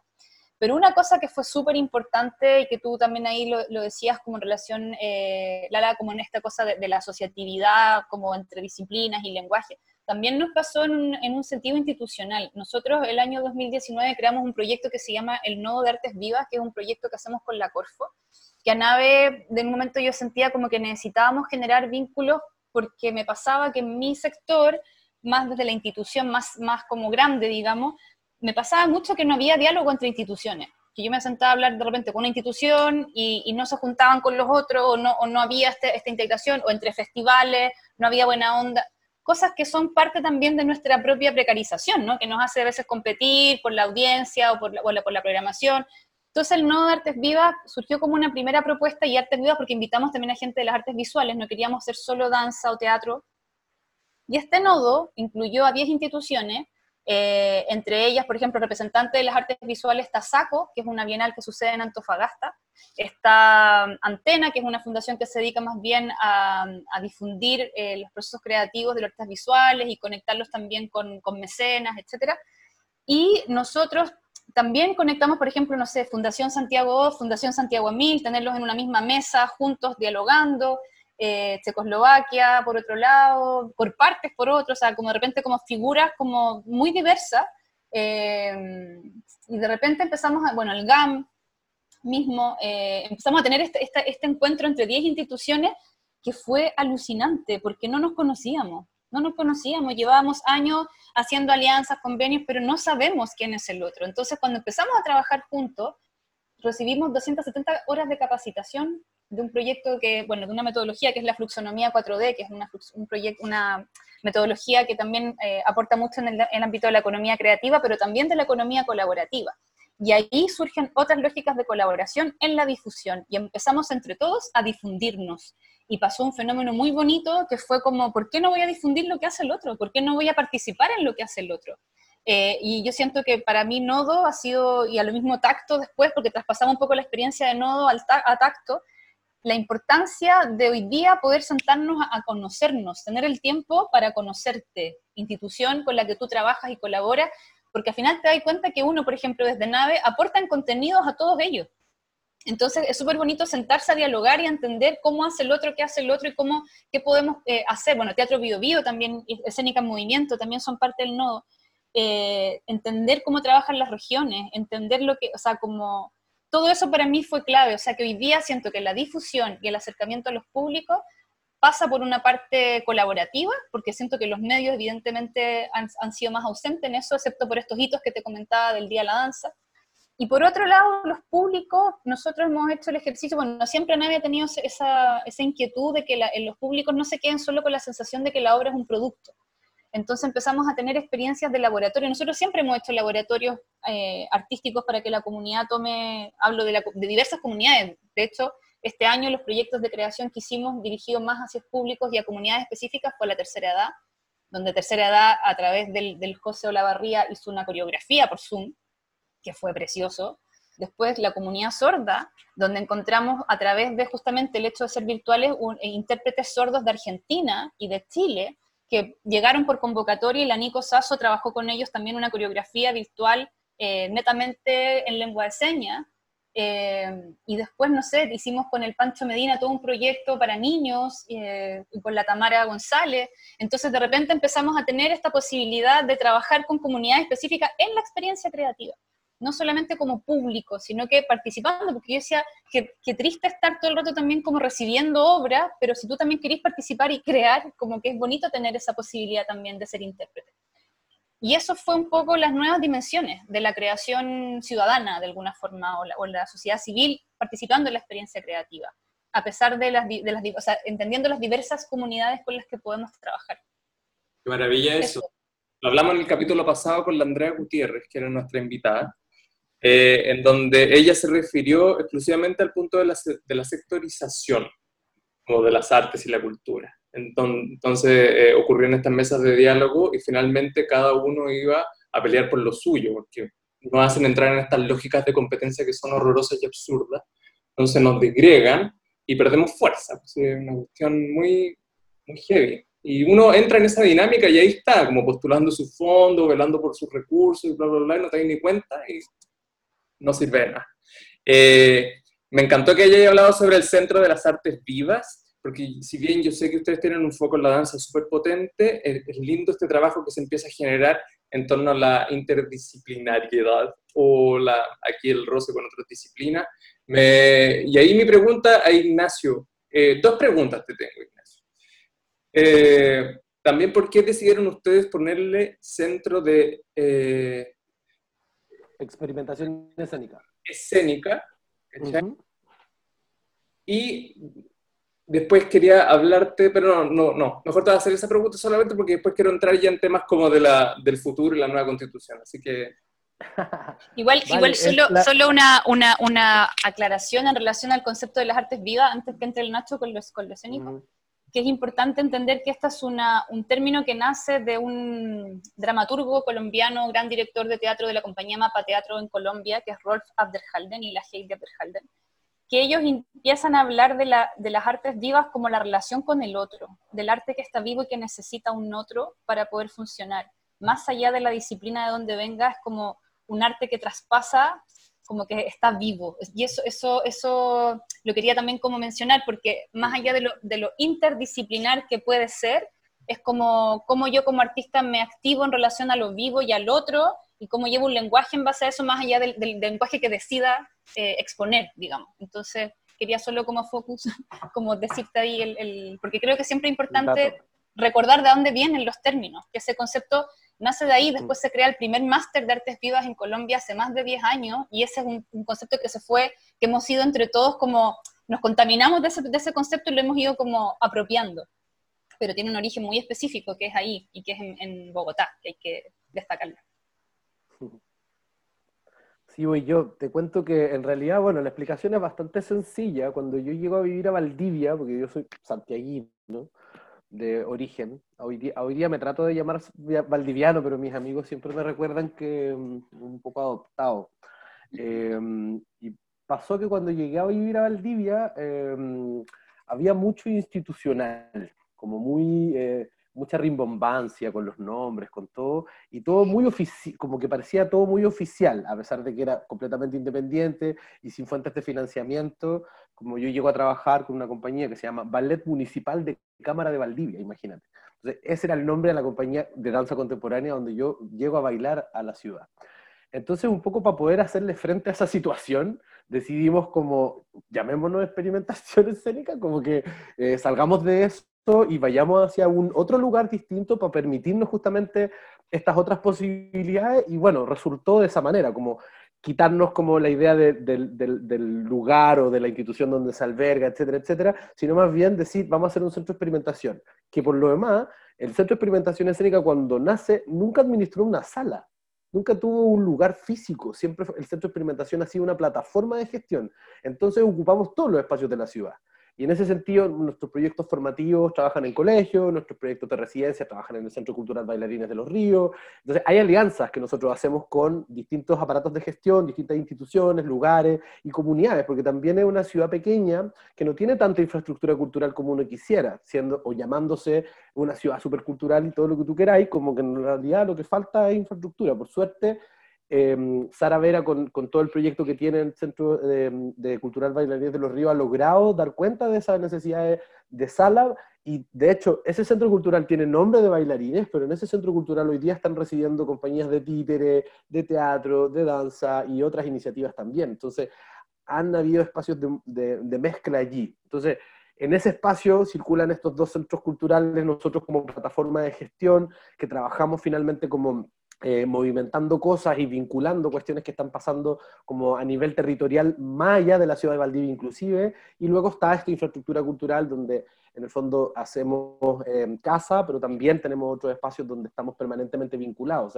Pero una cosa que fue súper importante y que tú también ahí lo, decías como en relación, eh, Lala, como en esta cosa de, de, la asociatividad, como entre disciplinas y lenguaje, también nos pasó en, un sentido institucional. Nosotros el año 2019 creamos un proyecto que se llama El Nodo de Artes Vivas, que es un proyecto que hacemos con la Corfo, que a nave de un momento yo sentía como que necesitábamos generar vínculos porque me pasaba que en mi sector, más desde la institución, más, más como grande, digamos, me pasaba mucho que no había diálogo entre instituciones que yo me sentaba a hablar de repente con una institución y, no se juntaban con los otros, o no, o no había este, esta integración, o entre festivales, no había buena onda cosas que son parte también de nuestra propia precarización, ¿no? que nos hace a veces competir por la audiencia o por la, por la programación. Entonces el nodo de Artes Vivas surgió como una primera propuesta y Artes Vivas porque invitamos también a gente de las artes visuales, no queríamos hacer solo danza o teatro. Y este nodo incluyó a 10 instituciones Eh, entre ellas, por ejemplo, representante de las artes visuales está SACO, que es una bienal que sucede en Antofagasta. Está Antena, que es una fundación que se dedica más bien a, difundir eh, los procesos creativos de las artes visuales y conectarlos también con, mecenas, etc. Y nosotros también conectamos, por ejemplo, no sé, Fundación Santiago Fundación Santiago Mil, tenerlos en una misma mesa, juntos, dialogando, eh, Checoslovaquia, por otro lado, por partes, por otro, o sea, como de repente como figuras como muy diversas, eh, y de repente empezamos, a, bueno, el GAM mismo, eh, empezamos a tener este, este encuentro entre 10 instituciones que fue alucinante, porque no nos conocíamos, no nos conocíamos, llevábamos años haciendo alianzas, convenios, pero no sabemos quién es el otro. Entonces, cuando empezamos a trabajar juntos, recibimos 270 horas de capacitación de un proyecto que, bueno, de una metodología que es la fluxonomía 4D, que es una, un proyecto, una metodología que también eh, aporta mucho en el, ámbito de la economía creativa, pero también de la economía colaborativa. Y ahí surgen otras lógicas de colaboración en la difusión y empezamos entre todos a difundirnos y pasó un fenómeno muy bonito que fue como, ¿por qué no voy a difundir lo que hace el otro? ¿Por qué no voy a participar en lo que hace el otro? Eh, y yo siento que para mí Nodo ha sido, y a lo mismo tacto después, porque traspasamos un poco la experiencia de Nodo al a tacto, la importancia de hoy día poder sentarnos a, conocernos, tener el tiempo para conocerte, institución con la que tú trabajas y colaboras, porque al final te das cuenta que uno, por ejemplo, desde Nave, aporta en contenidos a todos ellos. Entonces es súper bonito sentarse a dialogar y entender cómo hace el otro, qué hace el otro y cómo, qué podemos eh, hacer. Bueno, Teatro Bio Bio también, Escénica en Movimiento también son parte del nodo. Eh, entender cómo trabajan las regiones, entender lo que, o sea, como todo eso para mí fue clave. O sea, que hoy día siento que la difusión y el acercamiento a los públicos pasa por una parte colaborativa, porque siento que los medios evidentemente han, sido más ausentes en eso, excepto por estos hitos que te comentaba del Día de la Danza y por otro lado, los públicos, nosotros hemos hecho el ejercicio, bueno, siempre nadie ha tenido esa, esa inquietud de que los públicos no se queden solo con la sensación de que la obra es un producto. Entonces empezamos a tener experiencias de laboratorio. Nosotros siempre hemos hecho laboratorios eh, artísticos para que la comunidad tome, hablo de, de, diversas comunidades. De hecho, este año los proyectos de creación que hicimos dirigidos más hacia públicos y a comunidades específicas fue la tercera edad, donde tercera edad a través del, del José Olavarría hizo una coreografía por Zoom, que fue precioso. Después la comunidad sorda, donde encontramos a través de justamente el hecho de ser virtuales eh, intérpretes sordos de Argentina y de Chile, que llegaron por convocatoria y la Nico Sasso trabajó con ellos también una coreografía virtual eh, netamente en lengua de señas. Eh, y después, no sé, hicimos con el Pancho Medina todo un proyecto para niños y con la Tamara González. Entonces, de repente empezamos a tener esta posibilidad de trabajar con comunidades específicas en la experiencia creativa no solamente como público, sino que participando, porque yo decía que, triste estar todo el rato también como recibiendo obra, pero si tú también querés participar y crear, como que es bonito tener esa posibilidad también de ser intérprete. Y eso fue un poco las nuevas dimensiones de la creación ciudadana, de alguna forma, o la, sociedad civil participando en la experiencia creativa, a pesar de las, de las o sea, entendiendo las diversas comunidades con las que podemos trabajar. Qué maravilla eso. Lo hablamos en el capítulo pasado con la Andrea Gutiérrez, que era nuestra invitada, eh, en donde ella se refirió exclusivamente al punto de la, de la sectorización como de las artes y la cultura. Entonces eh, ocurrió en estas mesas de diálogo y finalmente cada uno iba a pelear por lo suyo, porque nos hacen entrar en estas lógicas de competencia que son horrorosas y absurdas. Entonces nos disgregan y perdemos fuerza. Pues, es una cuestión muy, muy heavy. Y uno entra en esa dinámica y ahí está, como postulando su fondo, velando por sus recursos y bla, bla, bla, y no te das ni cuenta y no sirve de nada. Eh, me encantó que haya hablado sobre el Centro de las Artes Vivas, porque si bien yo sé que ustedes tienen un foco en la danza súper potente, es, lindo este trabajo que se empieza a generar en torno a la interdisciplinariedad o la, aquí el roce con otras disciplinas. y ahí mi pregunta a Ignacio, eh, dos preguntas te tengo, Ignacio. Eh, también, ¿por qué decidieron ustedes ponerle centro de Experimentación escénica. Escénica. Y después quería hablarte, pero no, no, no, mejor te voy a hacer esa pregunta solamente porque después quiero entrar ya en temas como de la, del futuro y la nueva constitución. Así que... Igual, igual solo, solo una, una, una, aclaración en relación al concepto de las artes vivas antes que entre el Nacho con, los, con lo escénico. Que es importante entender que este es una, un término que nace de un dramaturgo colombiano, gran director de teatro de la compañía Mapa Teatro en Colombia, que es Rolf Abderhalden y la Heidi Abderhalden, que ellos empiezan a hablar de, la, de las artes vivas como la relación con el otro, del arte que está vivo y que necesita un otro para poder funcionar. Más allá de la disciplina de donde venga, es como un arte que traspasa como que está vivo. Y eso, eso, eso lo quería también como mencionar, porque más allá de lo, de lo interdisciplinar que puede ser, es como, como yo como artista me activo en relación a lo vivo y al otro, y cómo llevo un lenguaje en base a eso, más allá del, del lenguaje que decida eh, exponer, digamos. Entonces, quería solo como focus, como decirte ahí, el, el porque creo que siempre es importante recordar de dónde vienen los términos, que ese concepto nace de ahí, después se crea el primer máster de artes vivas en Colombia hace más de 10 años, y ese es un, concepto que se fue, que hemos ido entre todos como, nos contaminamos de ese, de ese, concepto y lo hemos ido como apropiando, pero tiene un origen muy específico que es ahí, y que es en, Bogotá, que hay que destacarlo. Sí, voy yo. Te cuento que en realidad, bueno, la explicación es bastante sencilla. Cuando yo llego a vivir a Valdivia, porque yo soy santiaguino, ¿no? De origen. Hoy día, hoy día me trato de llamar valdiviano, pero mis amigos siempre me recuerdan que mm, un poco adoptado. Em, y pasó que cuando llegué a vivir a Valdivia em, había mucho institucional, como muy eh, mucha rimbombancia con los nombres, con todo, y todo muy oficial, como que parecía todo muy oficial, a pesar de que era completamente independiente y sin fuentes de financiamiento, como yo llego a trabajar con una compañía que se llama Ballet Municipal de Cámara de Valdivia, imagínate. Entonces, ese era el nombre de la compañía de danza contemporánea donde yo llego a bailar a la ciudad. Entonces, un poco para poder hacerle frente a esa situación, decidimos como, llamémonos experimentación escénica, como que eh, salgamos de eso y vayamos hacia un otro lugar distinto para permitirnos justamente estas otras posibilidades y bueno, resultó de esa manera, como quitarnos como la idea del lugar o de la institución donde se alberga, etcétera, etcétera, sino más bien decir, vamos a hacer un centro de experimentación, que por lo demás, el centro de experimentación escénica cuando nace nunca administró una sala, nunca tuvo un lugar físico, siempre el centro de experimentación ha sido una plataforma de gestión, entonces ocupamos todos los espacios de la ciudad. Y en ese sentido, nuestros proyectos formativos trabajan en colegios, nuestros proyectos de residencia trabajan en el Centro Cultural Bailarines de los Ríos. Entonces, hay alianzas que nosotros hacemos con distintos aparatos de gestión, distintas instituciones, lugares y comunidades, porque también es una ciudad pequeña que no tiene tanta infraestructura cultural como uno quisiera, siendo o llamándose una ciudad supercultural y todo lo que tú queráis, como que en realidad lo que falta es infraestructura. Por suerte, eh, Sara Vera, con, todo el proyecto que tiene el Centro de, Cultural Bailarines de los Ríos, ha logrado dar cuenta de esas necesidades de sala y de hecho ese centro cultural tiene nombre de bailarines, pero en ese centro cultural hoy día están residiendo compañías de títere, de teatro, de danza y otras iniciativas también. Entonces, han habido espacios de, de mezcla allí. Entonces, en ese espacio circulan estos dos centros culturales, nosotros como plataforma de gestión, que trabajamos finalmente como eh, movimentando cosas y vinculando cuestiones que están pasando como a nivel territorial más allá de la ciudad de Valdivia inclusive, y luego está esta infraestructura cultural donde en el fondo hacemos eh, casa, pero también tenemos otros espacios donde estamos permanentemente vinculados,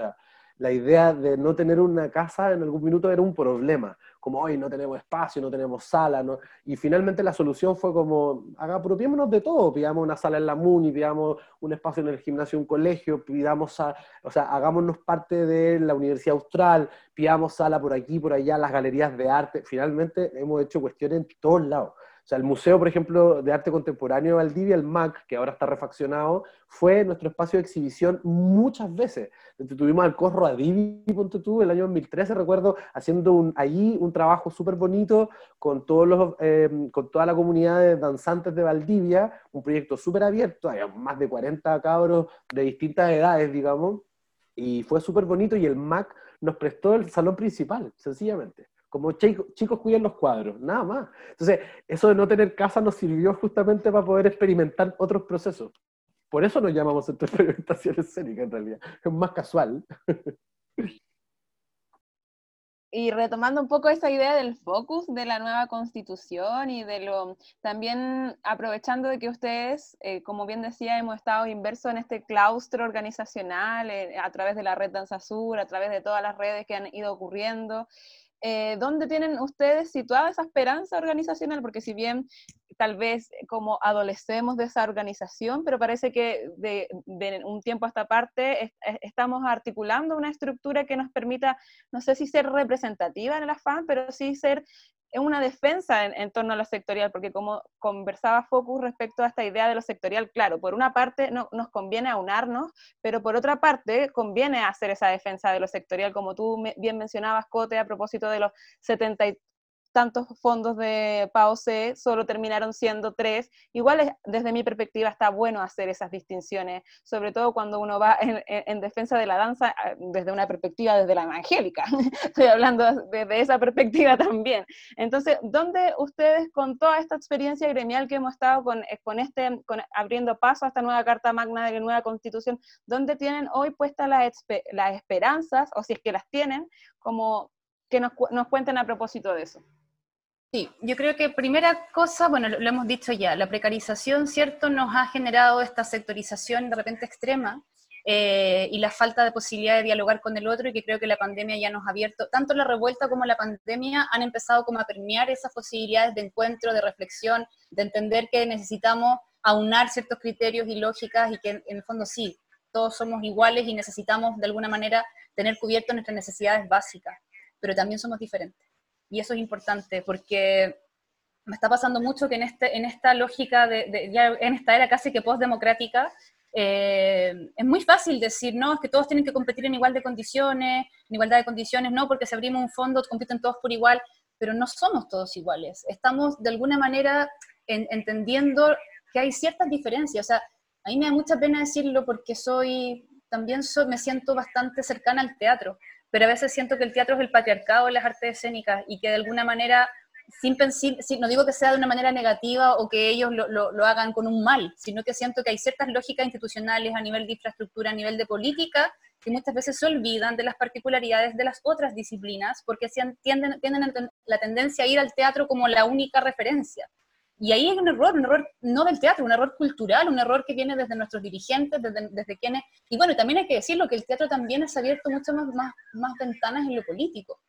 la idea de no tener una casa en algún minuto era un problema, como hoy no tenemos espacio, no tenemos sala, ¿no? y finalmente la solución fue como, apropiémonos de todo, pidamos una sala en la MUNI, pidamos un espacio en el gimnasio, un colegio, pidamos, o sea, hagámonos parte de la Universidad Austral, pidamos sala por aquí, por allá, las galerías de arte, finalmente hemos hecho cuestiones en todos lados. O sea, el Museo, por ejemplo, de Arte Contemporáneo de Valdivia, el MAC, que ahora está refaccionado, fue nuestro espacio de exhibición muchas veces. tuvimos al Corro Adivi, ponte tú, el año 2013, recuerdo, haciendo allí un trabajo súper bonito con, todos los, eh, con toda la comunidad de danzantes de Valdivia, un proyecto súper abierto, había más de 40 cabros de distintas edades, digamos, y fue súper bonito y el MAC nos prestó el salón principal, sencillamente como chicos, chicos cuidan los cuadros, nada más. Entonces, eso de no tener casa nos sirvió justamente para poder experimentar otros procesos. Por eso nos llamamos centro de experimentación escénica, en realidad. Es más casual. Y retomando un poco esa idea del focus de la nueva constitución y de lo, también aprovechando de que ustedes, eh, como bien decía, hemos estado inversos en este claustro organizacional eh, a través de la red Danza Sur, a través de todas las redes que han ido ocurriendo, eh, ¿dónde tienen ustedes situada esa esperanza organizacional? Porque si bien tal vez como adolecemos de esa organización, pero parece que de, un tiempo a esta parte estamos articulando una estructura que nos permita, no sé si ser representativa en el afán, pero sí ser una defensa en, torno a lo sectorial, porque como conversaba Focus respecto a esta idea de lo sectorial, claro, por una parte no, nos conviene aunarnos, pero por otra parte conviene hacer esa defensa de lo sectorial, como tú bien mencionabas, Cote, a propósito de los 70 tantos fondos de PAOC, solo terminaron siendo tres. Igual desde mi perspectiva está bueno hacer esas distinciones, sobre todo cuando uno va en, defensa de la danza ah, desde una perspectiva desde la evangélica. Estoy hablando desde esa perspectiva también. Entonces, ¿dónde ustedes con toda esta experiencia gremial que hemos estado con, eh, con este, abriendo paso a esta nueva Carta Magna de la nueva Constitución, ¿dónde tienen hoy puestas las, las esperanzas, o si es que las tienen, como que nos, nos cuenten a propósito de eso? Sí, yo creo que primera cosa, bueno, lo, hemos dicho ya, la precarización, ¿cierto?, nos ha generado esta sectorización de repente extrema eh, y la falta de posibilidad de dialogar con el otro y que creo que la pandemia ya nos ha abierto, tanto la revuelta como la pandemia han empezado como a permear esas posibilidades de encuentro, de reflexión, de entender que necesitamos aunar ciertos criterios y lógicas y que en, en el fondo sí, todos somos iguales y necesitamos de alguna manera tener cubiertas nuestras necesidades básicas, pero también somos diferentes y eso es importante porque me está pasando mucho que en, este, en esta lógica, de, ya en esta era casi que postdemocrática, eh, es muy fácil decir, no, es que todos tienen que competir en igual de condiciones, en igualdad de condiciones, no, porque si abrimos un fondo compiten todos por igual, pero no somos todos iguales. Estamos de alguna manera entendiendo que hay ciertas diferencias. O sea, a mí me da mucha pena decirlo porque soy, también soy, me siento bastante cercana al teatro pero a veces siento que el teatro es el patriarcado de las artes escénicas y que de alguna manera, sin pensar, no digo que sea de una manera negativa o que ellos lo, lo, hagan con un mal, sino que siento que hay ciertas lógicas institucionales a nivel de infraestructura, a nivel de política, que muchas veces se olvidan de las particularidades de las otras disciplinas, porque tienden, tienden la tendencia a ir al teatro como la única referencia. Y ahí hay un error, un error no del teatro, un error cultural, un error que viene desde nuestros dirigentes, desde, desde quienes... Y bueno, también hay que decirlo, que el teatro también ha abierto muchas más, más, más ventanas en lo político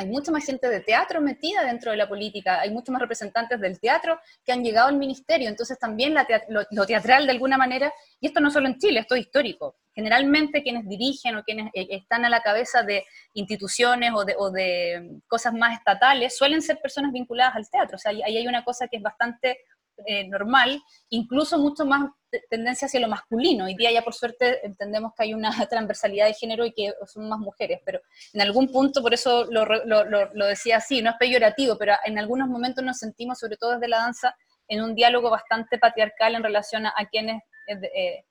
hay mucha más gente de teatro metida dentro de la política, hay muchos más representantes del teatro que han llegado al ministerio, entonces también lo, teatral de alguna manera, y esto no solo en Chile, esto es histórico, generalmente quienes dirigen o quienes eh, están a la cabeza de instituciones o de, o de, cosas más estatales suelen ser personas vinculadas al teatro, o sea, ahí hay una cosa que es bastante eh, normal, incluso mucho más tendencia hacia lo masculino. Hoy día ya por suerte entendemos que hay una transversalidad de género y que son más mujeres, pero en algún punto, por eso lo, lo, decía así, no es peyorativo, pero en algunos momentos nos sentimos, sobre todo desde la danza, en un diálogo bastante patriarcal en relación a, quienes... Eh,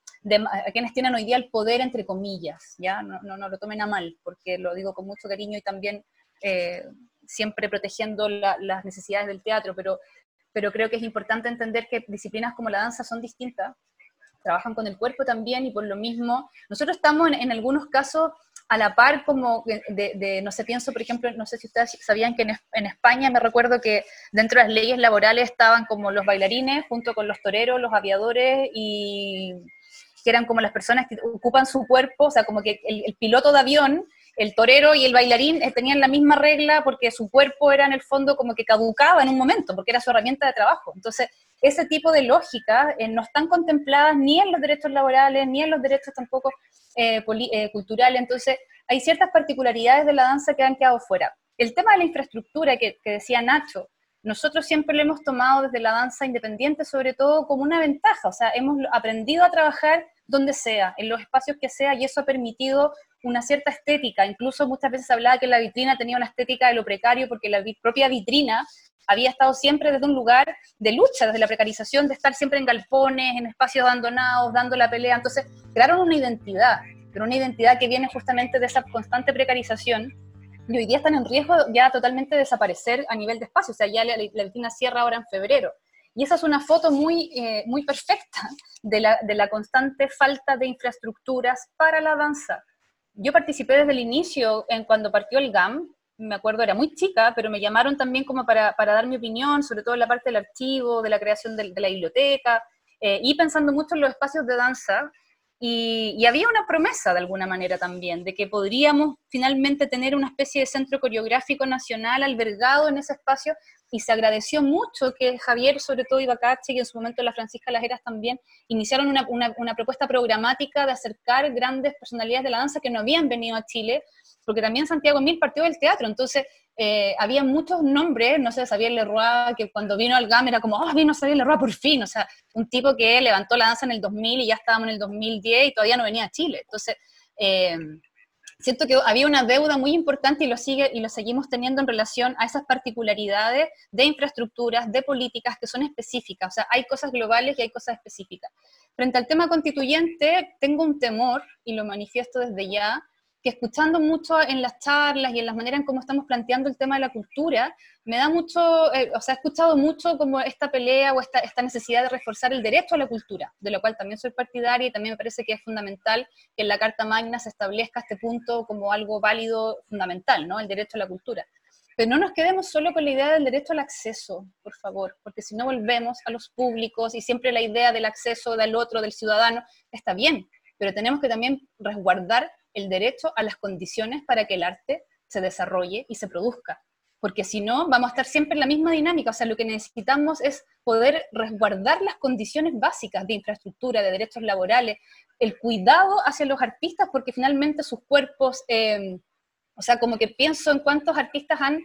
a quienes tienen hoy día el poder, entre comillas, ¿ya? No, lo tomen a mal, porque lo digo con mucho cariño y también eh, siempre protegiendo las necesidades del teatro, pero pero creo que es importante entender que disciplinas como la danza son distintas, trabajan con el cuerpo también y por lo mismo, nosotros estamos en, algunos casos a la par como de, no sé, pienso por ejemplo, no sé si ustedes sabían que en, España me recuerdo que dentro de las leyes laborales estaban como los bailarines junto con los toreros, los aviadores y que eran como las personas que ocupan su cuerpo, o sea, como que el piloto de avión el torero y el bailarín eh, tenían la misma regla porque su cuerpo era en el fondo como que caducaba en un momento, porque era su herramienta de trabajo. Entonces, ese tipo de lógica eh, no están contempladas ni en los derechos laborales, ni en los derechos tampoco eh, culturales. Entonces, hay ciertas particularidades de la danza que han quedado fuera. El tema de la infraestructura que, que decía Nacho, nosotros siempre lo hemos tomado desde la danza independiente, sobre todo como una ventaja, o sea, hemos aprendido a trabajar donde sea, en los espacios que sea, y eso ha permitido una cierta estética. Incluso muchas veces hablaba que la vitrina tenía una estética de lo precario porque la propia vitrina había estado siempre desde un lugar de lucha, desde la precarización, de estar siempre en galpones, en espacios abandonados, dando la pelea. Entonces, crearon una identidad, pero una identidad que viene justamente de esa constante precarización y hoy día están en riesgo ya totalmente de desaparecer a nivel de espacio. O sea, ya la, vitrina cierra ahora en febrero. Y esa es una foto muy, eh, muy perfecta de la, de la constante falta de infraestructuras para la danza yo participé desde el inicio, en cuando partió el GAM, me acuerdo, era muy chica, pero me llamaron también como para, para dar mi opinión, sobre todo en la parte del archivo, de la creación de, la biblioteca, eh, y pensando mucho en los espacios de danza, y, había una promesa de alguna manera también, de que podríamos finalmente tener una especie de centro coreográfico nacional albergado en ese espacio, y se agradeció mucho que Javier, sobre todo Ibacache, y en su momento la Francisca Lajeras también, iniciaron una, una, propuesta programática de acercar grandes personalidades de la danza que no habían venido a Chile, porque también Santiago Mil partió del teatro, entonces eh, había muchos nombres, no sé, Xavier Leroy, que cuando vino al GAM era como, oh, vino Xavier Leroy por fin, o sea, un tipo que levantó la danza en el 2000 y ya estábamos en el 2010 y todavía no venía a Chile. Entonces, eh, siento que había una deuda muy importante y lo, sigue, y lo seguimos teniendo en relación a esas particularidades de infraestructuras, de políticas que son específicas, o sea, hay cosas globales y hay cosas específicas. Frente al tema constituyente, tengo un temor, y lo manifiesto desde ya, que escuchando mucho en las charlas y en las maneras en cómo estamos planteando el tema de la cultura, me da mucho, eh, o sea, he escuchado mucho como esta pelea o esta, esta necesidad de reforzar el derecho a la cultura, de lo cual también soy partidaria y también me parece que es fundamental que en la Carta Magna se establezca este punto como algo válido, fundamental, ¿no? El derecho a la cultura. Pero no nos quedemos solo con la idea del derecho al acceso, por favor, porque si no volvemos a los públicos y siempre la idea del acceso del otro, del ciudadano, está bien, pero tenemos que también resguardar el derecho a las condiciones para que el arte se desarrolle y se produzca. Porque si no, vamos a estar siempre en la misma dinámica. O sea, lo que necesitamos es poder resguardar las condiciones básicas de infraestructura, de derechos laborales, el cuidado hacia los artistas, porque finalmente sus cuerpos, em, o sea, como que pienso en cuántos artistas han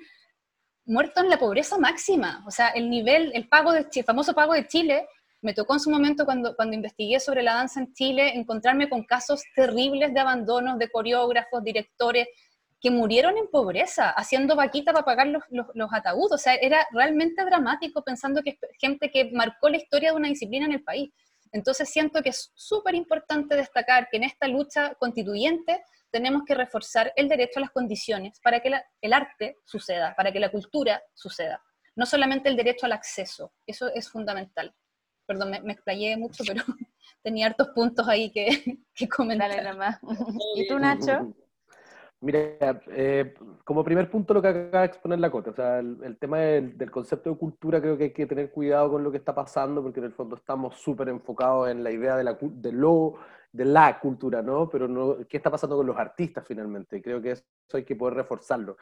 muerto en la pobreza máxima. O sea, el nivel, el pago de, el famoso pago de Chile me tocó en su momento cuando, cuando investigué sobre la danza en Chile encontrarme con casos terribles de abandonos de coreógrafos, directores que murieron en pobreza, haciendo vaquita para pagar los, los, ataúdes. O sea, era realmente dramático pensando que gente que marcó la historia de una disciplina en el país. Entonces siento que es súper importante destacar que en esta lucha constituyente tenemos que reforzar el derecho a las condiciones para que el arte suceda, para que la cultura suceda. No solamente el derecho al acceso, eso es fundamental. Perdón, me, explayé mucho, pero tenía hartos puntos ahí que, que comentar. Dale nada más. ¿Y tú, Nacho? Mira, eh, como primer punto lo que acaba de exponer la Cota, o sea, el, tema del, concepto de cultura creo que hay que tener cuidado con lo que está pasando, porque en el fondo estamos súper enfocados en la idea de la, de, lo, de la cultura, ¿no? Pero no, ¿qué está pasando con los artistas finalmente? Creo que eso hay que poder reforzarlo.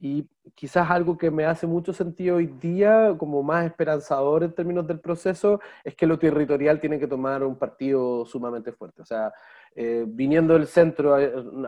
Y quizás algo que me hace mucho sentido hoy día, como más esperanzador en términos del proceso, es que lo territorial tiene que tomar un partido sumamente fuerte. O sea, eh, viniendo del centro,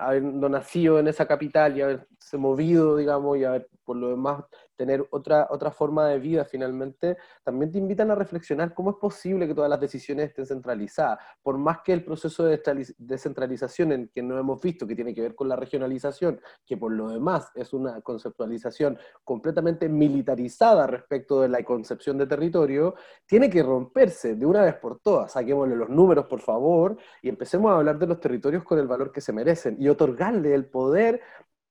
habiendo nacido en esa capital y haberse movido, digamos, y haber por lo demás tener otra, otra forma de vida finalmente, también te invitan a reflexionar cómo es posible que todas las decisiones estén centralizadas. Por más que el proceso de descentralización en que no hemos visto, que tiene que ver con la regionalización, que por lo demás es una conceptualización completamente militarizada respecto de la concepción de territorio, tiene que romperse de una vez por todas. Saquémosle los números, por favor, y empecemos a hablar de los territorios con el valor que se merecen y otorgarle el poder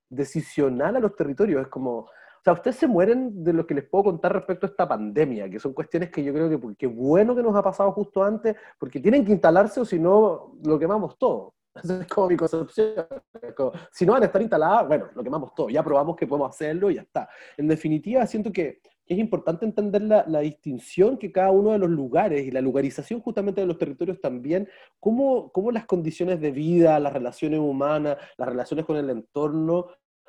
decisional a los territorios. Es como, o sea, ustedes se mueren de lo que les puedo contar respecto a esta pandemia, que son cuestiones que yo creo que qué bueno que nos ha pasado justo antes, porque tienen que instalarse o si no, lo quemamos todo. Esa es como mi concepción. si no van a estar instaladas, bueno, lo quemamos todo. Ya probamos que podemos hacerlo y ya está. En definitiva, siento que es importante entender la, la, distinción que cada uno de los lugares y la lugarización justamente de los territorios también, cómo, cómo las condiciones de vida, las relaciones humanas, las relaciones con el entorno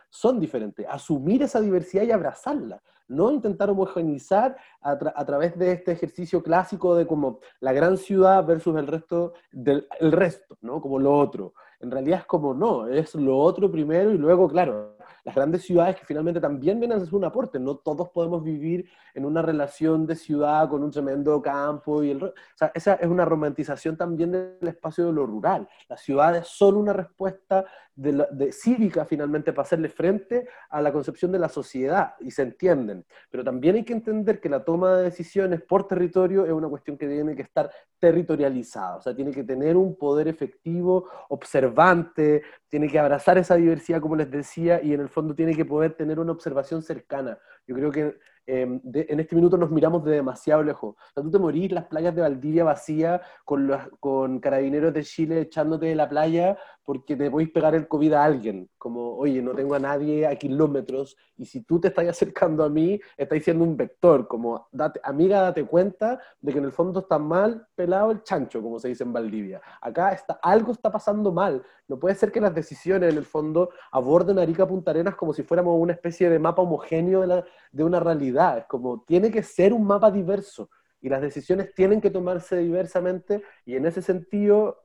son diferentes. Asumir esa diversidad y abrazarla, no intentar homogeneizar a, través de este ejercicio clásico de como la gran ciudad versus el resto del el resto, ¿no? Como lo otro. En realidad es como no, es lo otro primero y luego, claro, las grandes ciudades que finalmente también vienen a ser un aporte. No todos podemos vivir en una relación de ciudad con un tremendo campo. Y el, o esa es una romantización también del espacio de lo rural. Las ciudades son una respuesta de, cívica finalmente para hacerle frente a la concepción de la sociedad y se entienden. Pero también hay que entender que la toma de decisiones por territorio es una cuestión que tiene que estar territorializada, o sea, tiene que tener un poder efectivo, observante, tiene que abrazar esa diversidad, como les decía, y en el fondo tiene que poder tener una observación cercana. Yo creo que em, en este minuto nos miramos de demasiado lejos. O sea, tú te morís las playas de Valdivia vacías con, con carabineros de Chile echándote de la playa porque te podéis pegar el COVID a alguien. Como, oye, no tengo a nadie a kilómetros y si tú te estás acercando a mí, estás siendo un vector. Como, date, amiga, date cuenta de que en el fondo está mal pelado el chancho, como se dice en Valdivia. Acá está, algo está pasando mal. No puede ser que las decisiones en el fondo aborden Arica Punta Arenas como si fuéramos una especie de mapa homogéneo de, la, de una realidad. Como, tiene que ser un mapa diverso y las decisiones tienen que tomarse diversamente y en ese sentido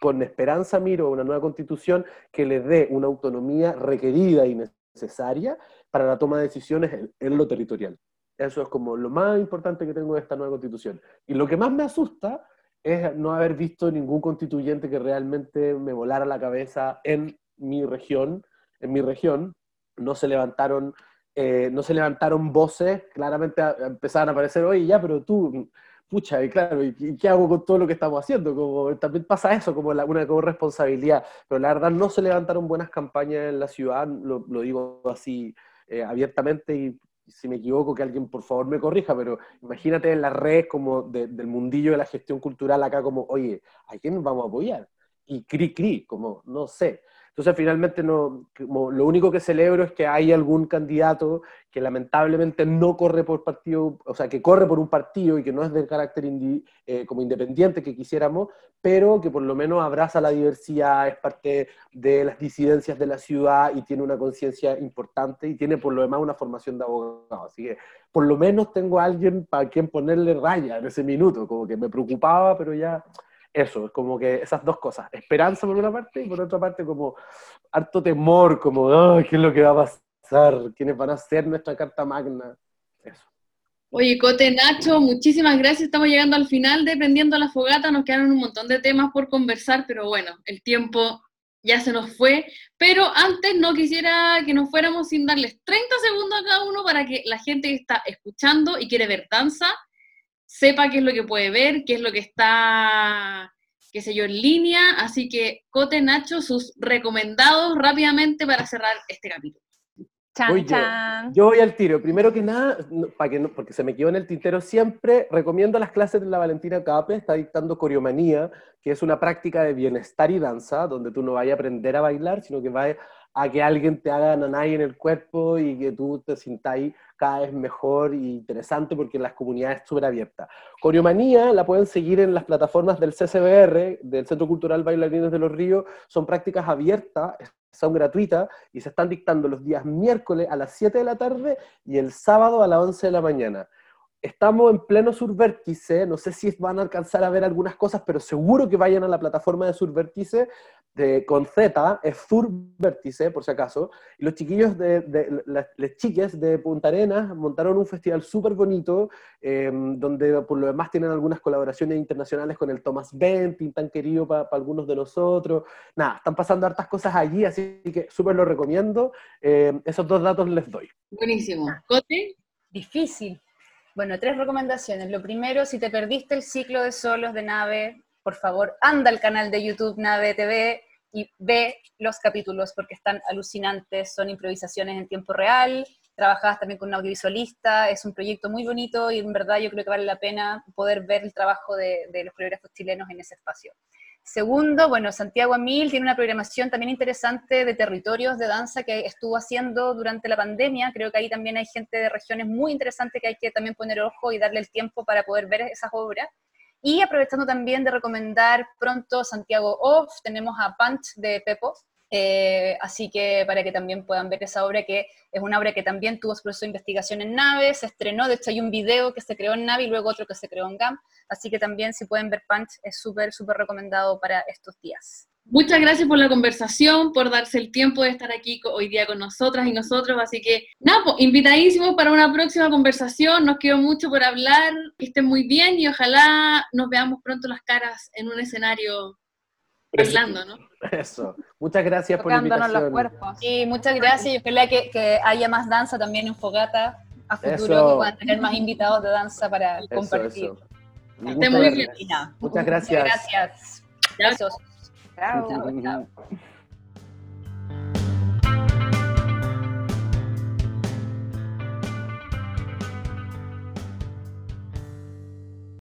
con esperanza miro una nueva constitución que le dé una autonomía requerida y necesaria para la toma de decisiones en, lo territorial. Eso es como lo más importante que tengo de esta nueva constitución. Y lo que más me asusta es no haber visto ningún constituyente que realmente me volara la cabeza en mi región. En mi región no se levantaron, eh, no se levantaron voces, claramente empezaron a aparecer, oye, ya, pero tú, pucha, y claro, ¿y, qué hago con todo lo que estamos haciendo? Como, también pasa eso, como una responsabilidad, pero la verdad no se levantaron buenas campañas en la ciudad, lo, digo así eh, abiertamente y si me equivoco que alguien por favor me corrija, pero imagínate en la red como del mundillo de la gestión cultural acá como, oye, ¿a quién vamos a apoyar? Y cri cri, como, no sé. Entonces, finalmente, no, lo único que celebro es que hay algún candidato que lamentablemente no corre por partido, o sea, que corre por un partido y que no es de carácter eh, como independiente que quisiéramos, pero que por lo menos abraza la diversidad, es parte de las disidencias de la ciudad y tiene una conciencia importante y tiene por lo demás una formación de abogado. Así que por lo menos tengo a alguien para quien ponerle raya en ese minuto, como que me preocupaba, pero ya eso, es como que esas dos cosas, esperanza por una parte y por otra parte como harto temor, como, ¿qué es lo que va a pasar? ¿Quiénes van a ser nuestra carta magna? Oye, Cote Nacho, muchísimas gracias. Estamos llegando al final de Prendiendo la Fogata. Nos quedaron un montón de temas por conversar, pero bueno, el tiempo ya se nos fue. Pero antes no quisiera que nos fuéramos sin darles 30 segundos a cada uno para que la gente que está escuchando y quiere ver danza sepa qué es lo que puede ver, qué es lo que está, qué sé yo, en línea. Así que, Cote, Nacho, sus recomendados rápidamente para cerrar este capítulo. Chan, chan. Yo. voy al tiro. Primero que nada, para que no, porque se me quedó en el tintero, siempre recomiendo las clases de la Valentina Cape, está dictando Coriomanía, que es una práctica de bienestar y danza, donde tú no vayas a aprender a bailar, sino que vayas a que alguien te haga nanay en el cuerpo y que tú te sintáis cada vez mejor e interesante porque las comunidades es súper abierta. Coriomanía la pueden seguir en las plataformas del CCBR, del Centro Cultural Bailarines de los Ríos, son prácticas abiertas, son gratuitas y se están dictando los días miércoles a las 7 de la tarde y el sábado a las 11 de la mañana. Estamos en pleno Survértice, no sé si van a alcanzar a ver algunas cosas, pero seguro que vayan a la plataforma de Survértice de, con Z, es Survértice, por si acaso, y los chiquillos de, las, chiques de Punta Arenas montaron un festival súper bonito, em, donde por lo demás tienen algunas colaboraciones internacionales con el Thomas Benting, tan querido para algunos de nosotros. Nada, están pasando hartas cosas allí, así que súper lo recomiendo. Em, esos dos datos les doy. Buenísimo. ¿Cote? Difícil. Bueno, tres recomendaciones. Lo primero, si te perdiste el ciclo de solos de Nave, por favor, anda al canal de YouTube Nave TV y ve los capítulos porque están alucinantes, son improvisaciones en tiempo real, trabajadas también con un audiovisualista, es un proyecto muy bonito y en verdad yo creo que vale la pena poder ver el trabajo de, los coreógrafos chilenos en ese espacio. Segundo, bueno, Santiago Amil tiene una programación también interesante de territorios de danza que estuvo haciendo durante la pandemia. Creo que ahí también hay gente de regiones muy interesantes que hay que también poner ojo y darle el tiempo para poder ver esas obras. Y aprovechando también de recomendar pronto Santiago Off, tenemos a Punch de Pepo, eh, así que para que también puedan ver esa obra, que es una obra que también tuvo su proceso de investigación en Nave, se estrenó, de hecho hay un video que se creó en Nave y luego otro que se creó en GAM, así que también si pueden ver Punch es súper, súper recomendado para estos días. Muchas gracias por la conversación, por darse el tiempo de estar aquí hoy día con nosotras y nosotros. Así que, nada, pues, invitadísimos para una próxima conversación. Nos quedó mucho por hablar. Que estén muy bien y ojalá nos veamos pronto las caras en un escenario bailando, ¿no? Eso. Muchas gracias por la invitación. los cuerpos. Y muchas gracias y ojalá que, que, haya más danza también en Fogata a futuro, que puedan tener más invitados de danza para compartir. Muchas muy bien. Muchas gracias. Muchas gracias. Chao. chao. chao.